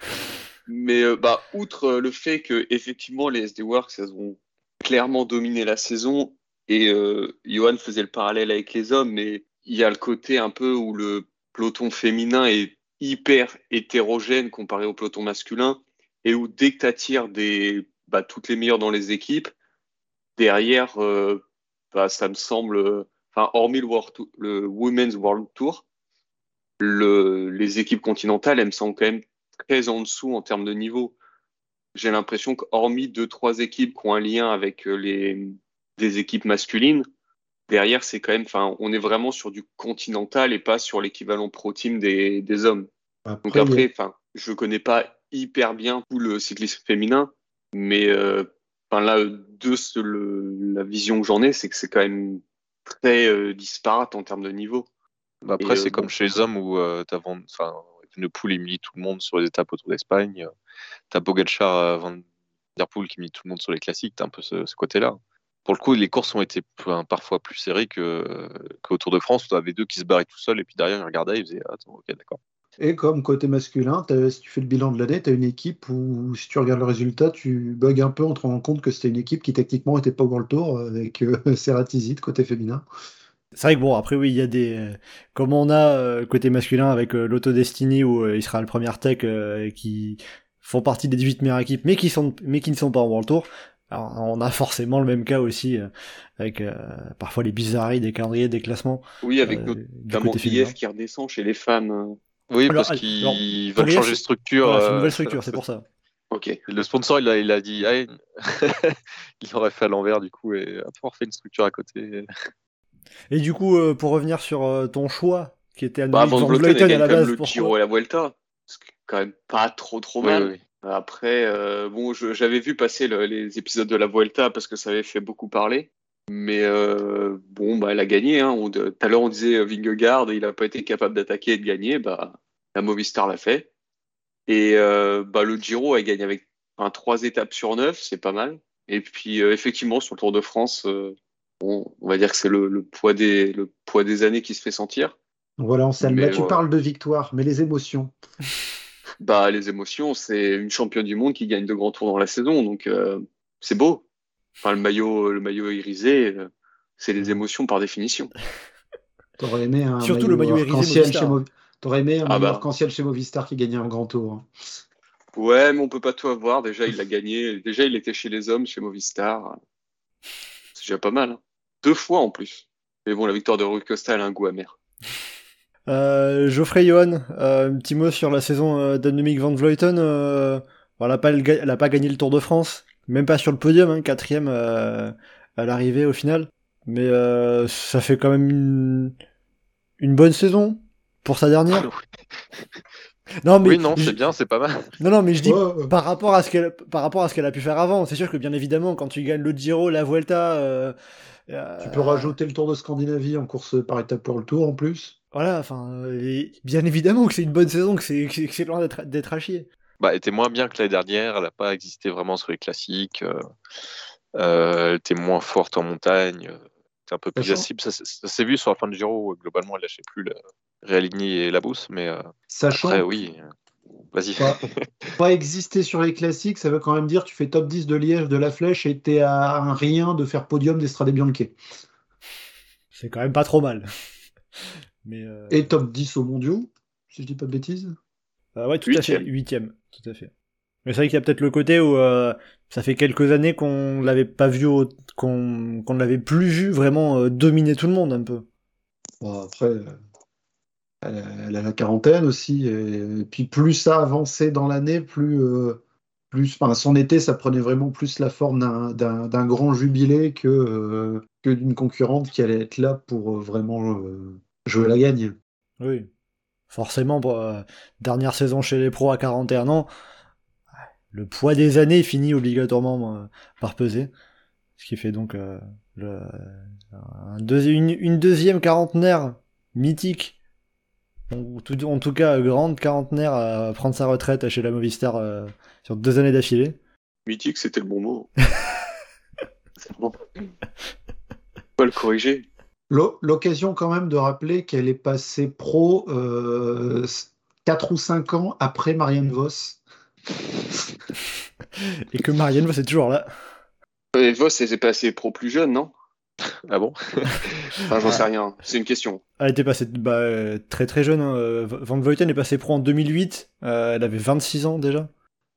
Mais euh, bah, outre euh, le fait que effectivement les SD Works elles ont clairement dominé la saison et euh, Johan faisait le parallèle avec les hommes, mais il y a le côté un peu où le peloton féminin est hyper hétérogène comparé au peloton masculin et où dès que tu attires des bah, toutes les meilleures dans les équipes, derrière, euh, bah, ça me semble, enfin hormis le, World Tour- le Women's World Tour, le, les équipes continentales, elles me semblent quand même très en dessous en termes de niveau. J'ai l'impression qu'hormis deux, trois équipes qui ont un lien avec euh, les, des équipes masculines, derrière, c'est quand même, enfin, on est vraiment sur du continental et pas sur l'équivalent pro team des, des hommes. Donc après, enfin, je connais pas hyper bien tout le cyclisme féminin, mais euh, enfin là, de ce, le, la vision que j'en ai, c'est que c'est quand même très euh, disparate en termes de niveau. Bah, après, Et, c'est euh, comme chez les hommes où euh, Van... enfin, il milite tout le monde sur les étapes autour d'Espagne. euh, T'as Pogacar, euh, Van Der Poel qui milite tout le monde sur les classiques. T'as un peu ce, ce côté-là. Pour le coup, les courses ont été parfois plus serrées que qu'au Tour de France où t'avais deux qui se barraient tout seuls et puis derrière ils regardaient ils faisaient attends ok d'accord. Et comme côté masculin, si tu fais le bilan de l'année, tu as une équipe où, si tu regardes le résultat, tu bugs un peu en te rendant compte que c'était une équipe qui techniquement n'était pas au World Tour avec euh, côté féminin. C'est vrai que bon, après oui, il y a des... Comme on a euh, côté masculin avec euh, l'Auto Destiny où euh, il sera le premier tech euh, qui font partie des 18 meilleures équipes mais qui, sont, mais qui ne sont pas en World Tour. Alors, on a forcément le même cas aussi euh, avec euh, parfois les bizarreries des calendriers, des classements. Oui, avec euh, notamment. IF qui redescend chez les femmes. Euh. Oui Alors, parce qu'ils veulent changer de structure. Voilà, c'est une euh, nouvelle structure, c'est pour ça. Ok. Le sponsor il a, il a dit ah, il aurait fait à l'envers du coup et après on refait une structure à côté. Et du coup, euh, pour revenir sur euh, ton choix, qui était à Bah, Van Vleuten, à la base, le Giro et la Vuelta. C'est quand même pas trop trop mal. oui, oui. Après, euh, bon, j'avais vu passer le- les épisodes de la Vuelta parce que ça avait fait beaucoup parler. Mais euh, bon, bah, elle a gagné. Hein. On- Tout à l'heure, on disait euh, Vingegaard, il n'a pas été capable d'attaquer et de gagner. Bah, la Movistar l'a fait. Et euh, bah, le Giro, elle gagne avec enfin, trois étapes sur neuf, c'est pas mal. Et puis, euh, effectivement, sur le Tour de France, euh, bon, on va dire que c'est le, le poids des, le poids des années qui se fait sentir. Voilà, Anselme, là tu parles de victoire, mais les émotions. Bah, les émotions, c'est une championne du monde qui gagne de grands tours dans la saison, donc euh, c'est beau. Enfin, le maillot, le maillot irisé, euh, c'est les émotions par définition. T'aurais aimé un Surtout le maillot irisé chez Mov- T'aurais aimé un Ah maillot bah. arc-en-ciel chez Movistar qui gagnait un grand tour. hein. Ouais, mais on peut pas tout avoir. Déjà, il l'a gagné. Déjà, il était chez les hommes, chez Movistar. C'est déjà pas mal. hein. Deux fois en plus. Mais bon, la victoire de Rui Costa, elle a un goût amer. Euh, Geoffrey Johan, euh, un petit mot sur la saison euh, d'Annemiek van Vleuten. Euh, bon, elle, a pas, le ga- elle a pas gagné le Tour de France, même pas sur le podium, hein, quatrième euh, à l'arrivée au final. Mais euh, ça fait quand même une, une bonne saison pour sa dernière. Non mais oui non je- c'est bien c'est pas mal. non non mais je dis par rapport à ce qu'elle par rapport à ce qu'elle a pu faire avant. C'est sûr que bien évidemment quand tu gagnes le Giro, la Vuelta, euh, euh, Tu peux rajouter le Tour de Scandinavie en course par étape pour le tour en plus. Voilà, enfin, bien évidemment que c'est une bonne saison, que c'est loin d'être d'être à chier bah, était moins bien que l'année dernière. Elle n'a pas existé vraiment sur les classiques. Euh, euh, elle était moins forte en montagne. Euh, c'est un peu plus accessible. Ça, ça, s'est vu sur la fin de Giro. Globalement, elle lâchait plus la Realigny et la Bousse. Mais Sachant après, oui. Vas-y. Pas, pas, exister sur les classiques, ça veut quand même dire que tu fais top 10 de Liège de la Flèche et t'es à un rien de faire podium d'Estrade Bianche. C'est quand même pas trop mal. Mais. Et top 10 au mondiaux, si je dis pas de bêtises. Ah ouais, tout Huitième. à fait, 8ème tout à fait. Mais c'est vrai qu'il y a peut-être le côté où euh, ça fait quelques années qu'on l'avait pas vu, qu'on qu'on ne l'avait plus vu vraiment euh, dominer tout le monde un peu. Bon, après, euh, elle, a- elle a la quarantaine aussi. Et, et puis plus ça avançait dans l'année, plus, euh, plus enfin, son été, ça prenait vraiment plus la forme d'un- grand jubilé que, que d'une concurrente qui allait être là pour vraiment jouer la gagne. Oui. Forcément, euh, dernière saison chez les pros à 41 ans, le poids des années finit obligatoirement euh, par peser. Ce qui fait donc euh, une, deuxième quarantenaire mythique, en tout cas grande quarantenaire à prendre sa retraite chez la Movistar euh, sur deux années d'affilée. Mythique, c'était le bon mot. Bon. Pas le corriger. L'o- L'occasion quand même de rappeler qu'elle est passée pro euh, 4 ou 5 ans après Marianne Voss. Et que Marianne Vos est toujours là. Et Voss, elle s'est passée pro plus jeune, non? Ah bon? Enfin, j'en sais rien. C'est une question. Elle était passée bah, euh, très très jeune. hein. Euh, Van Vleuten est passée pro en 2008. Euh, elle avait 26 ans déjà.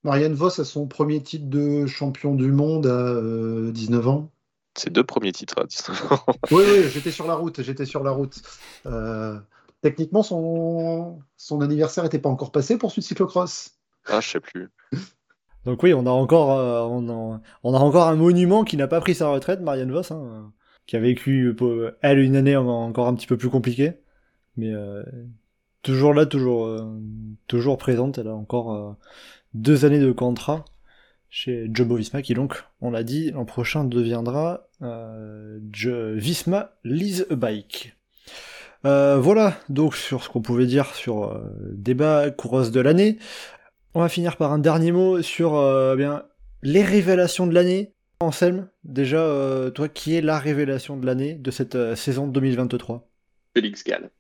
Marianne Voss a son premier titre de champion du monde à euh, 19 ans. Ses deux premiers titres à 19 ans. Oui, oui, j'étais sur la route, j'étais sur la route. Euh, techniquement, son, son anniversaire n'était pas encore passé pour Sud Cyclocross. Ah, je sais plus. Donc oui, on a encore, euh, on, a, on a encore un monument qui n'a pas pris sa retraite, Marianne Voss, hein, qui a vécu, euh, elle, une année en- encore un petit peu plus compliquée, mais euh, toujours là, toujours, toujours présente. Elle a encore deux années de contrat chez Jumbo Visma, qui donc, on l'a dit, l'an prochain deviendra euh, Visma Lease a Bike. Euh, voilà donc sur ce qu'on pouvait dire sur euh, débat coureuse de l'année. On va finir par un dernier mot sur euh, bien les révélations de l'année. Anselme, déjà, toi, qui est la révélation de l'année de cette saison 2023 Félix Gall.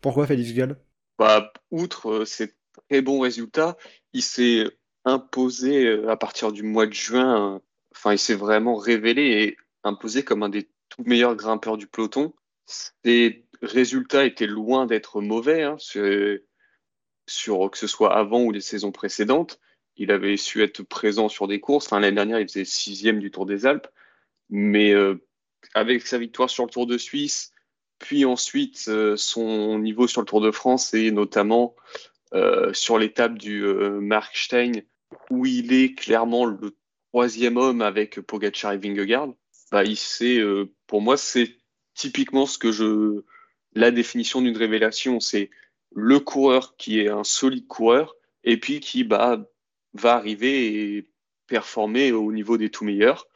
Pourquoi Félix Gall? Bah, outre ses très bons résultats, il s'est imposé euh, à partir du mois de juin. euh, Enfin, il s'est vraiment révélé et imposé comme un des tout meilleurs grimpeurs du peloton. Ses résultats étaient loin d'être mauvais, hein, sur, que ce soit avant ou les saisons précédentes. Il avait su être présent sur des courses. L'année dernière, il faisait sixième du Tour des Alpes. Mais euh, avec sa victoire sur le Tour de Suisse, puis ensuite son niveau sur le Tour de France et notamment sur l'étape du euh, Markstein où il est clairement le troisième homme avec Pogacar et Vingegaard, bah, il sait, euh, pour moi, c'est typiquement ce que je, la définition d'une révélation, c'est le coureur qui est un solide coureur et puis qui bah, va arriver et performer au niveau des tout meilleurs.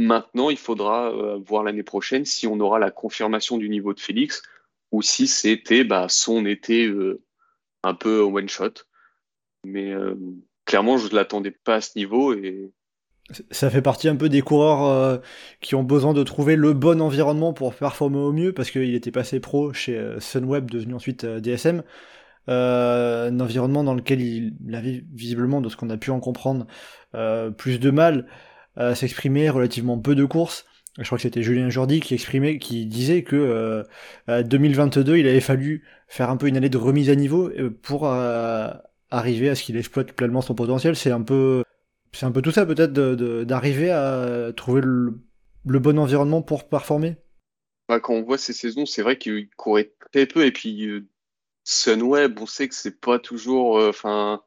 Maintenant, il faudra euh, voir l'année prochaine si on aura la confirmation du niveau de Félix ou si c'était bah, son été euh, un peu one shot. Mais euh, clairement, je ne l'attendais pas à ce niveau et Ça fait partie un peu des coureurs euh, qui ont besoin de trouver le bon environnement pour performer au mieux, parce qu'il était passé pro chez euh, Sunweb, devenu ensuite euh, DSM. Un environnement dans lequel il, avait visiblement, de ce qu'on a pu en comprendre, plus de mal à s'exprimer, relativement peu de courses. Je crois que c'était Julien Jordi qui exprimait, qui disait que euh, à 2022, il avait fallu faire un peu une année de remise à niveau pour arriver à ce qu'il exploite pleinement son potentiel. C'est un peu, c'est un peu tout ça peut-être d'arriver à trouver le, bon environnement pour performer. bah, quand on voit ces saisons, c'est vrai qu'il courait très peu. Et puis euh, Sunweb, on sait que c'est pas toujours. euh, Enfin,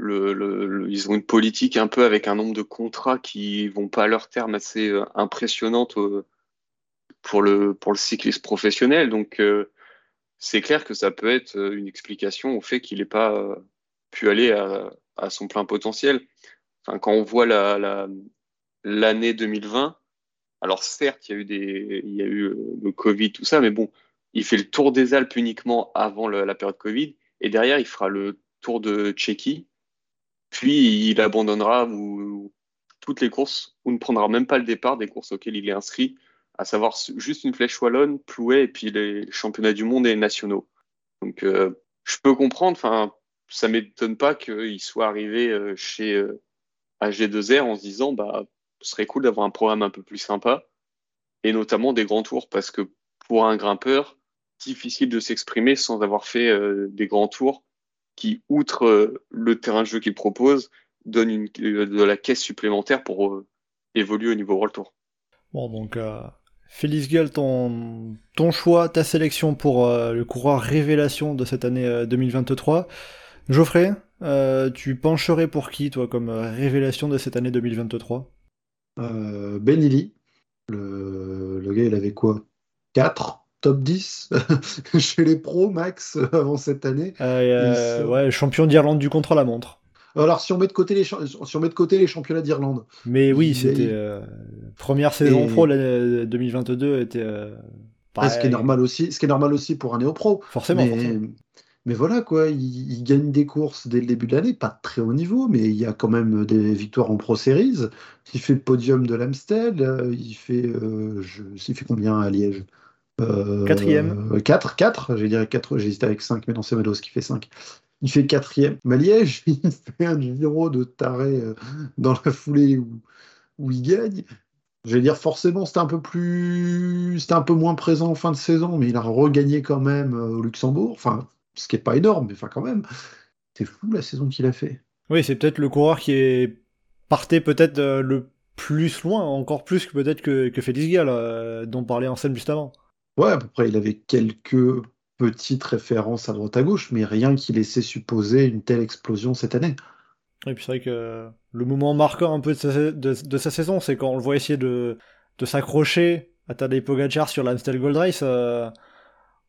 ils ont une politique un peu avec un nombre de contrats qui vont pas à leur terme assez euh, impressionnante pour le cycliste professionnel. Donc c'est clair que ça peut être une explication au fait qu'il n'ait pas pu aller à, son plein potentiel. Enfin, quand on voit la, la- l'année 2020, alors certes, il y a eu des, il y a eu euh, le Covid, tout ça, mais bon, il fait le tour des Alpes uniquement avant la période Covid, et derrière, il fera le tour de Tchéquie, puis il abandonnera ou, toutes les courses, ou ne prendra même pas le départ des courses auxquelles il est inscrit, à savoir juste une flèche wallonne, Plouet et puis les championnats du monde et nationaux. Donc euh, je peux comprendre, enfin ça m'étonne pas qu'il soit arrivé euh, chez euh, AG2R en se disant bah ce serait cool d'avoir un programme un peu plus sympa et notamment des grands tours parce que pour un grimpeur difficile de s'exprimer sans avoir fait des grands tours qui outre le terrain de jeu qu'il propose donne une, de la caisse supplémentaire pour évoluer au niveau World Tour. Bon donc Félix Gueule, ton, ton choix, ta sélection pour euh, le coureur révélation de cette année 2023. Euh, Geoffrey, euh, tu pencherais pour qui, toi, comme révélation de cette année 2023 euh, Ben Le, le gars, il avait quoi? 4 top 10 chez les pros, max, avant cette année. Ouais, champion d'Irlande du contre-la-montre. Alors, si on met de côté les, si on met de côté les championnats d'Irlande. Mais oui, c'était. Euh, première saison pro, l'année 2022 était. Euh, ah, ce qui est normal aussi, ce qui est normal aussi pour un néo-pro. Forcément. Mais, mais voilà, quoi, il, gagne des courses dès le début de l'année, pas de très haut niveau, mais il y a quand même des victoires en Pro Series. Il fait le podium de l'Amstel, euh, il fait. je, il fait combien à Liège Quatrième. 4, 4, j'ai dit 4, j'hésitais avec 5, mais non, c'est Meadows qui fait 5. Il fait quatrième. Maliège, il fait un numéro de taré euh, dans la foulée où, où il gagne. Je vais dire, forcément, c'était un peu plus. C'était un peu moins présent en fin de saison, mais il a regagné quand même euh, au Luxembourg. Enfin, ce qui n'est pas énorme, mais enfin, quand même. C'est fou la saison qu'il a fait. Oui, c'est peut-être le coureur qui est parté peut-être euh, le plus loin, encore plus que peut-être que, que Félix Gall, dont parlait Anselme juste avant. Ouais, à peu près, il avait quelques petite référence à droite à gauche, mais rien qui laissait supposer une telle explosion cette année. Et puis c'est vrai que le moment marquant un peu de sa, saison, c'est quand on le voit essayer de, de s'accrocher à Tadej Pogacar sur l'Amstel Gold Race. Euh,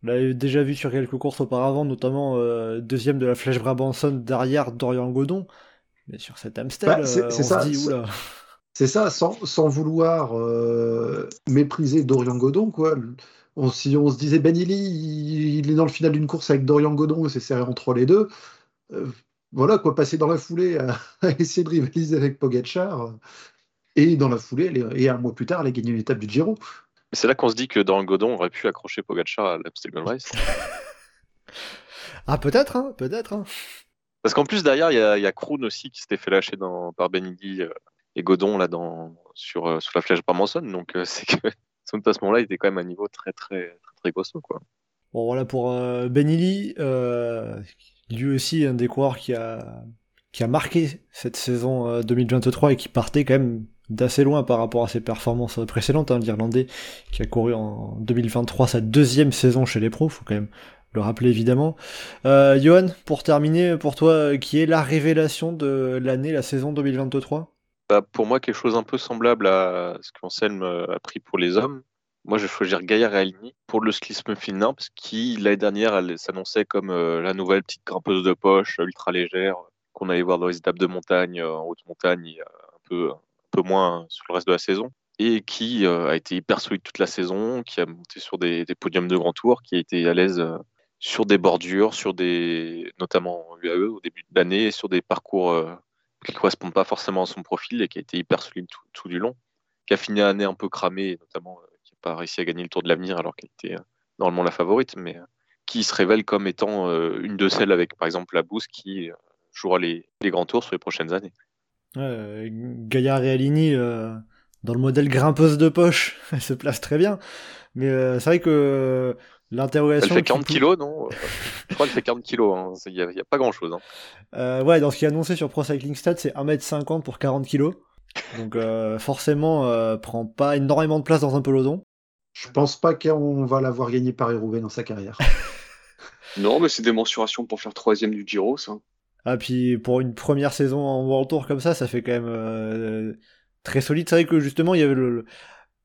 on l'avait déjà vu sur quelques courses auparavant, notamment euh, deuxième de la Flèche Brabanson derrière Dorian Godon. Mais sur cet Amstel, bah, euh, on ça, se dit, oula. C'est ça, sans, sans vouloir mépriser Dorian Godon, quoi on, si on se disait Ben il, est dans le final d'une course avec Dorian Godon et c'est serré entre les deux, euh, voilà quoi, passer dans la foulée à, essayer de rivaliser avec Pogacar et dans la foulée, et un mois plus tard, elle a gagné une étape du Giro. C'est là qu'on se dit que Dorian Godon aurait pu accrocher Pogacar à l'Amstel Gold Race. ah peut-être, hein, peut-être. Hein. Parce qu'en plus derrière, il y a, Kroon aussi qui s'était fait lâcher dans, par Benidi euh, et Godon là dans sur, euh, sur la flèche Bramanson. Donc c'est que son moment là il était quand même à un niveau très très très, très quoi. Bon voilà pour euh, Benili, euh, lui aussi un des coureurs qui a qui a marqué cette saison 2023 euh, et qui partait quand même d'assez loin par rapport à ses performances précédentes. Hein, L'Irlandais qui a couru en 2023 sa deuxième saison chez les pros, faut quand même le rappeler évidemment. Euh, Johan, pour terminer, pour toi, qui est la révélation de l'année, la saison 2023 bah, pour moi, quelque chose un peu semblable à ce qu'Anselme euh, a pris pour les hommes. Moi, je vais choisir Gaillard et pour le cyclisme féminin, parce qui, l'année dernière, elle s'annonçait comme euh, la nouvelle petite grimpeuse de poche, ultra légère, qu'on allait voir dans les étapes de montagne, euh, en haute montagne, un peu, moins sur le reste de la saison, et qui a été hyper solide toute la saison, qui a monté sur des, podiums de grand tour, qui a été à l'aise sur des bordures, sur des, notamment en UAE au début de l'année, sur des parcours qui ne correspond pas forcément à son profil et qui a été hyper solide tout, du long, qui a fini l'année un peu cramée, notamment euh, qui n'a pas réussi à gagner le Tour de l'Avenir alors qu'elle était euh, normalement la favorite, mais euh, qui se révèle comme étant une de celles avec par exemple la Boost qui jouera les, grands tours sur les prochaines années. Ouais, Gaillard et Alini, dans le modèle grimpeuse de poche, elle se place très bien. Mais c'est vrai que L'interrogation. Elle fait 40 kilos, non? Je crois qu'elle fait 40 kilos, il hein. n'y a, pas grand chose. Hein. Euh, ouais, dans ce qui est annoncé sur Pro Cycling Stats, c'est 1m50 pour 40 kilos. Donc euh, forcément, euh, prend pas énormément de place dans un peloton. Je pense pas qu'on va l'avoir gagné par roubaix dans sa carrière. non, mais c'est des mensurations pour faire troisième du Giro, ça. Ah, puis pour une première saison en World Tour comme ça, ça fait quand même euh, très solide. C'est vrai que justement, il y avait le,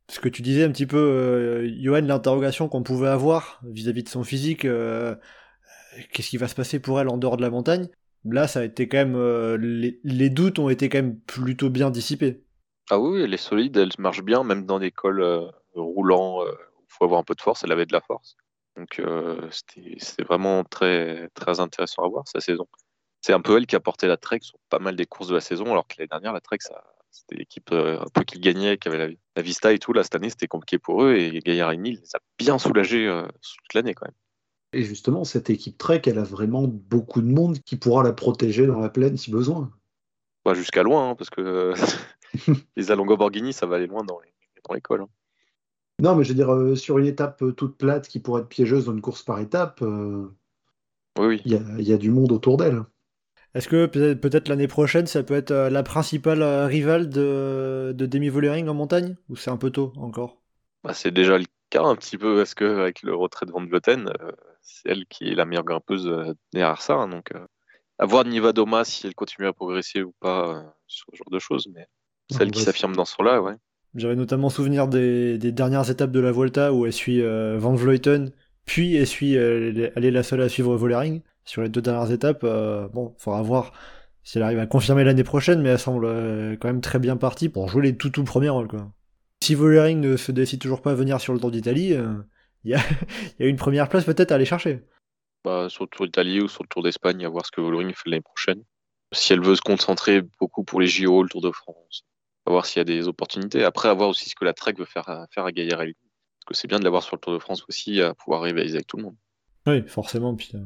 ce que tu disais un petit peu, euh, Johan, l'interrogation qu'on pouvait avoir vis-à-vis de son physique, euh, qu'est-ce qui va se passer pour elle en dehors de la montagne? Là, ça a été quand même, euh, les, doutes ont été quand même plutôt bien dissipés. Ah oui, elle est solide, elle marche bien, même dans des cols roulants, il faut avoir un peu de force, elle avait de la force. Donc c'était vraiment très, très intéressant à voir sa saison. C'est un peu elle qui a porté la Trek sur pas mal des courses de la saison, alors que l'année dernière, la Trek, ça C'était l'équipe euh, un peu qui gagnait, qui avait la, la, Vista et tout. Là, cette année, c'était compliqué pour eux et Gaillard-Rémy les a bien soulagés euh, toute l'année quand même. Et justement, cette équipe Trek, elle a vraiment beaucoup de monde qui pourra la protéger dans la plaine si besoin. Bah, Jusqu'à loin, hein, parce que euh, les Alongo Borghini, ça va aller loin dans l'école. Dans hein. Non, mais je veux dire, sur une étape toute plate qui pourrait être piégeuse dans une course par étape, oui, oui. il y, y, a du monde autour d'elle. Est-ce que peut-être peut l'année prochaine, ça peut être la principale rivale de, de Demi Vollering en montagne? Ou c'est un peu tôt encore? Bah, C'est déjà le cas un petit peu, parce qu'avec le retrait de Van Vleuten, c'est elle qui est la meilleure grimpeuse derrière ça. Hein, donc, à voir Nivadoma si elle continue à progresser ou pas sur ce genre de choses, mais celle qui s'affirme dans ce rôle-là, ouais. J'avais notamment souvenir des, des, dernières étapes de la Volta où elle suit euh, Van Vleuten, puis elle suit, euh, elle est la seule à suivre Vollering. Sur les deux dernières étapes, euh, bon, faudra voir si elle arrive à confirmer l'année prochaine, mais elle semble euh, quand même très bien partie pour jouer les tout tout premiers rôles, quoi. Si Vollering ne se décide toujours pas à venir sur le Tour d'Italie, il y, a, y a une première place peut-être à aller chercher. Bah, sur le Tour d'Italie ou sur le Tour d'Espagne, à voir ce que Vollering fait l'année prochaine. Si elle veut se concentrer beaucoup pour les JO, le Tour de France, à voir s'il y a des opportunités. Après, à voir aussi ce que la Trek veut faire à, faire à Gaillard Parce que c'est bien de l'avoir sur le Tour de France aussi, à pouvoir rivaliser avec tout le monde. Oui, forcément. Puis, euh,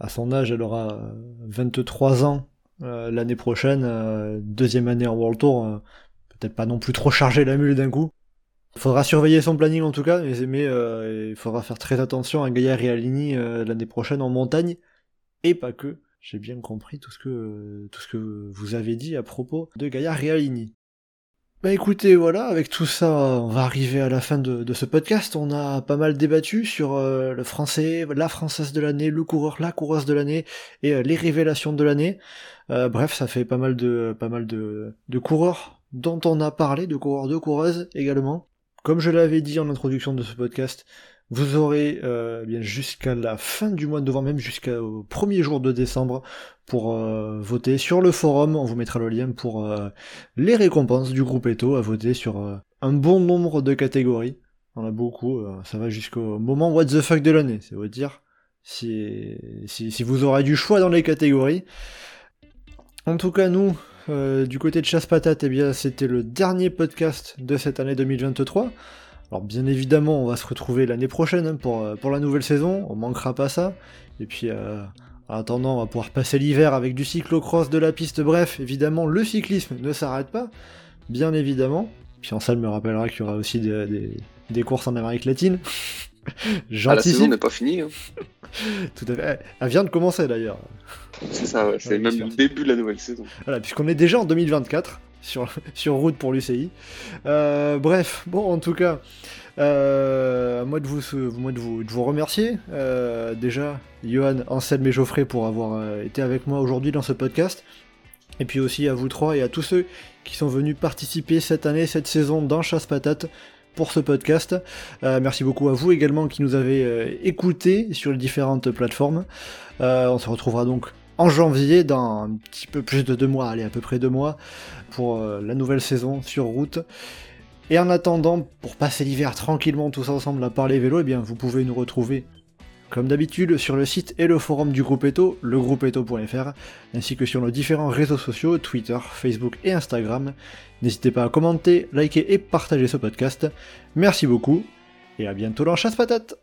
à son âge, elle aura 23 ans euh, l'année prochaine, euh, deuxième année en World Tour. Euh, Peut-être pas non plus trop charger la mule d'un coup. Faudra surveiller son planning en tout cas, mais, mais il faudra faire très attention à Gaillard et Aligny l'année prochaine en montagne, et pas que. J'ai bien compris tout ce que tout ce que vous avez dit à propos de Gaillard et Aligny. Bah écoutez, voilà, avec tout ça, on va arriver à la fin de, de ce podcast. On a pas mal débattu sur euh, le français, la française de l'année, le coureur, la coureuse de l'année et euh, les révélations de l'année. Euh, bref, ça fait pas mal de pas mal de, de coureurs dont on a parlé, de coureurs, de coureuses également. Comme je l'avais dit en introduction de ce podcast, vous aurez euh, bien jusqu'à la fin du mois de novembre, même jusqu'au premier jour de décembre, pour euh, voter sur le forum. On vous mettra le lien pour euh, les récompenses du groupe Eto à voter sur euh, un bon nombre de catégories. On a beaucoup, euh, ça va jusqu'au moment what the fuck de l'année, c'est vous dire si, si, si, vous aurez du choix dans les catégories. En tout cas, nous, du côté de Chasse Patate, eh bien, c'était le dernier podcast de cette année 2023. Alors bien évidemment, on va se retrouver l'année prochaine hein, pour, euh, pour la nouvelle saison, on manquera pas ça. Et puis euh, en attendant, on va pouvoir passer l'hiver avec du cyclocross, de la piste, bref, évidemment, le cyclisme ne s'arrête pas, bien évidemment. Puis en salle me rappellera qu'il y aura aussi des, des, des courses en Amérique latine. ah, la saison n'est pas finie. Hein. Tout à fait. Elle vient de commencer d'ailleurs. C'est ça, ouais. c'est ouais, même le début de la nouvelle saison. Voilà, puisqu'on est déjà en 2024 sur, route pour l'UCI. Euh, bref, bon, en tout cas, euh, moi, de vous, moi de vous, de vous remercier. Euh, déjà, Johan, Anselme et Geoffrey pour avoir été avec moi aujourd'hui dans ce podcast. Et puis aussi à vous trois et à tous ceux qui sont venus participer cette année, cette saison dans Chasse Patate pour ce podcast. Merci beaucoup à vous également qui nous avez écoutés sur les différentes plateformes. On se retrouvera donc en janvier, dans un petit peu plus de deux mois, allez, à peu près deux mois, pour la nouvelle saison sur route. Et en attendant, pour passer l'hiver tranquillement tous ensemble à parler vélo, eh bien, vous pouvez nous retrouver comme d'habitude sur le site et le forum du groupe Eto, legroupeeto.fr, ainsi que sur nos différents réseaux sociaux, Twitter, Facebook et Instagram. N'hésitez pas à commenter, liker et partager ce podcast. Merci beaucoup, et à bientôt dans Chasse Patate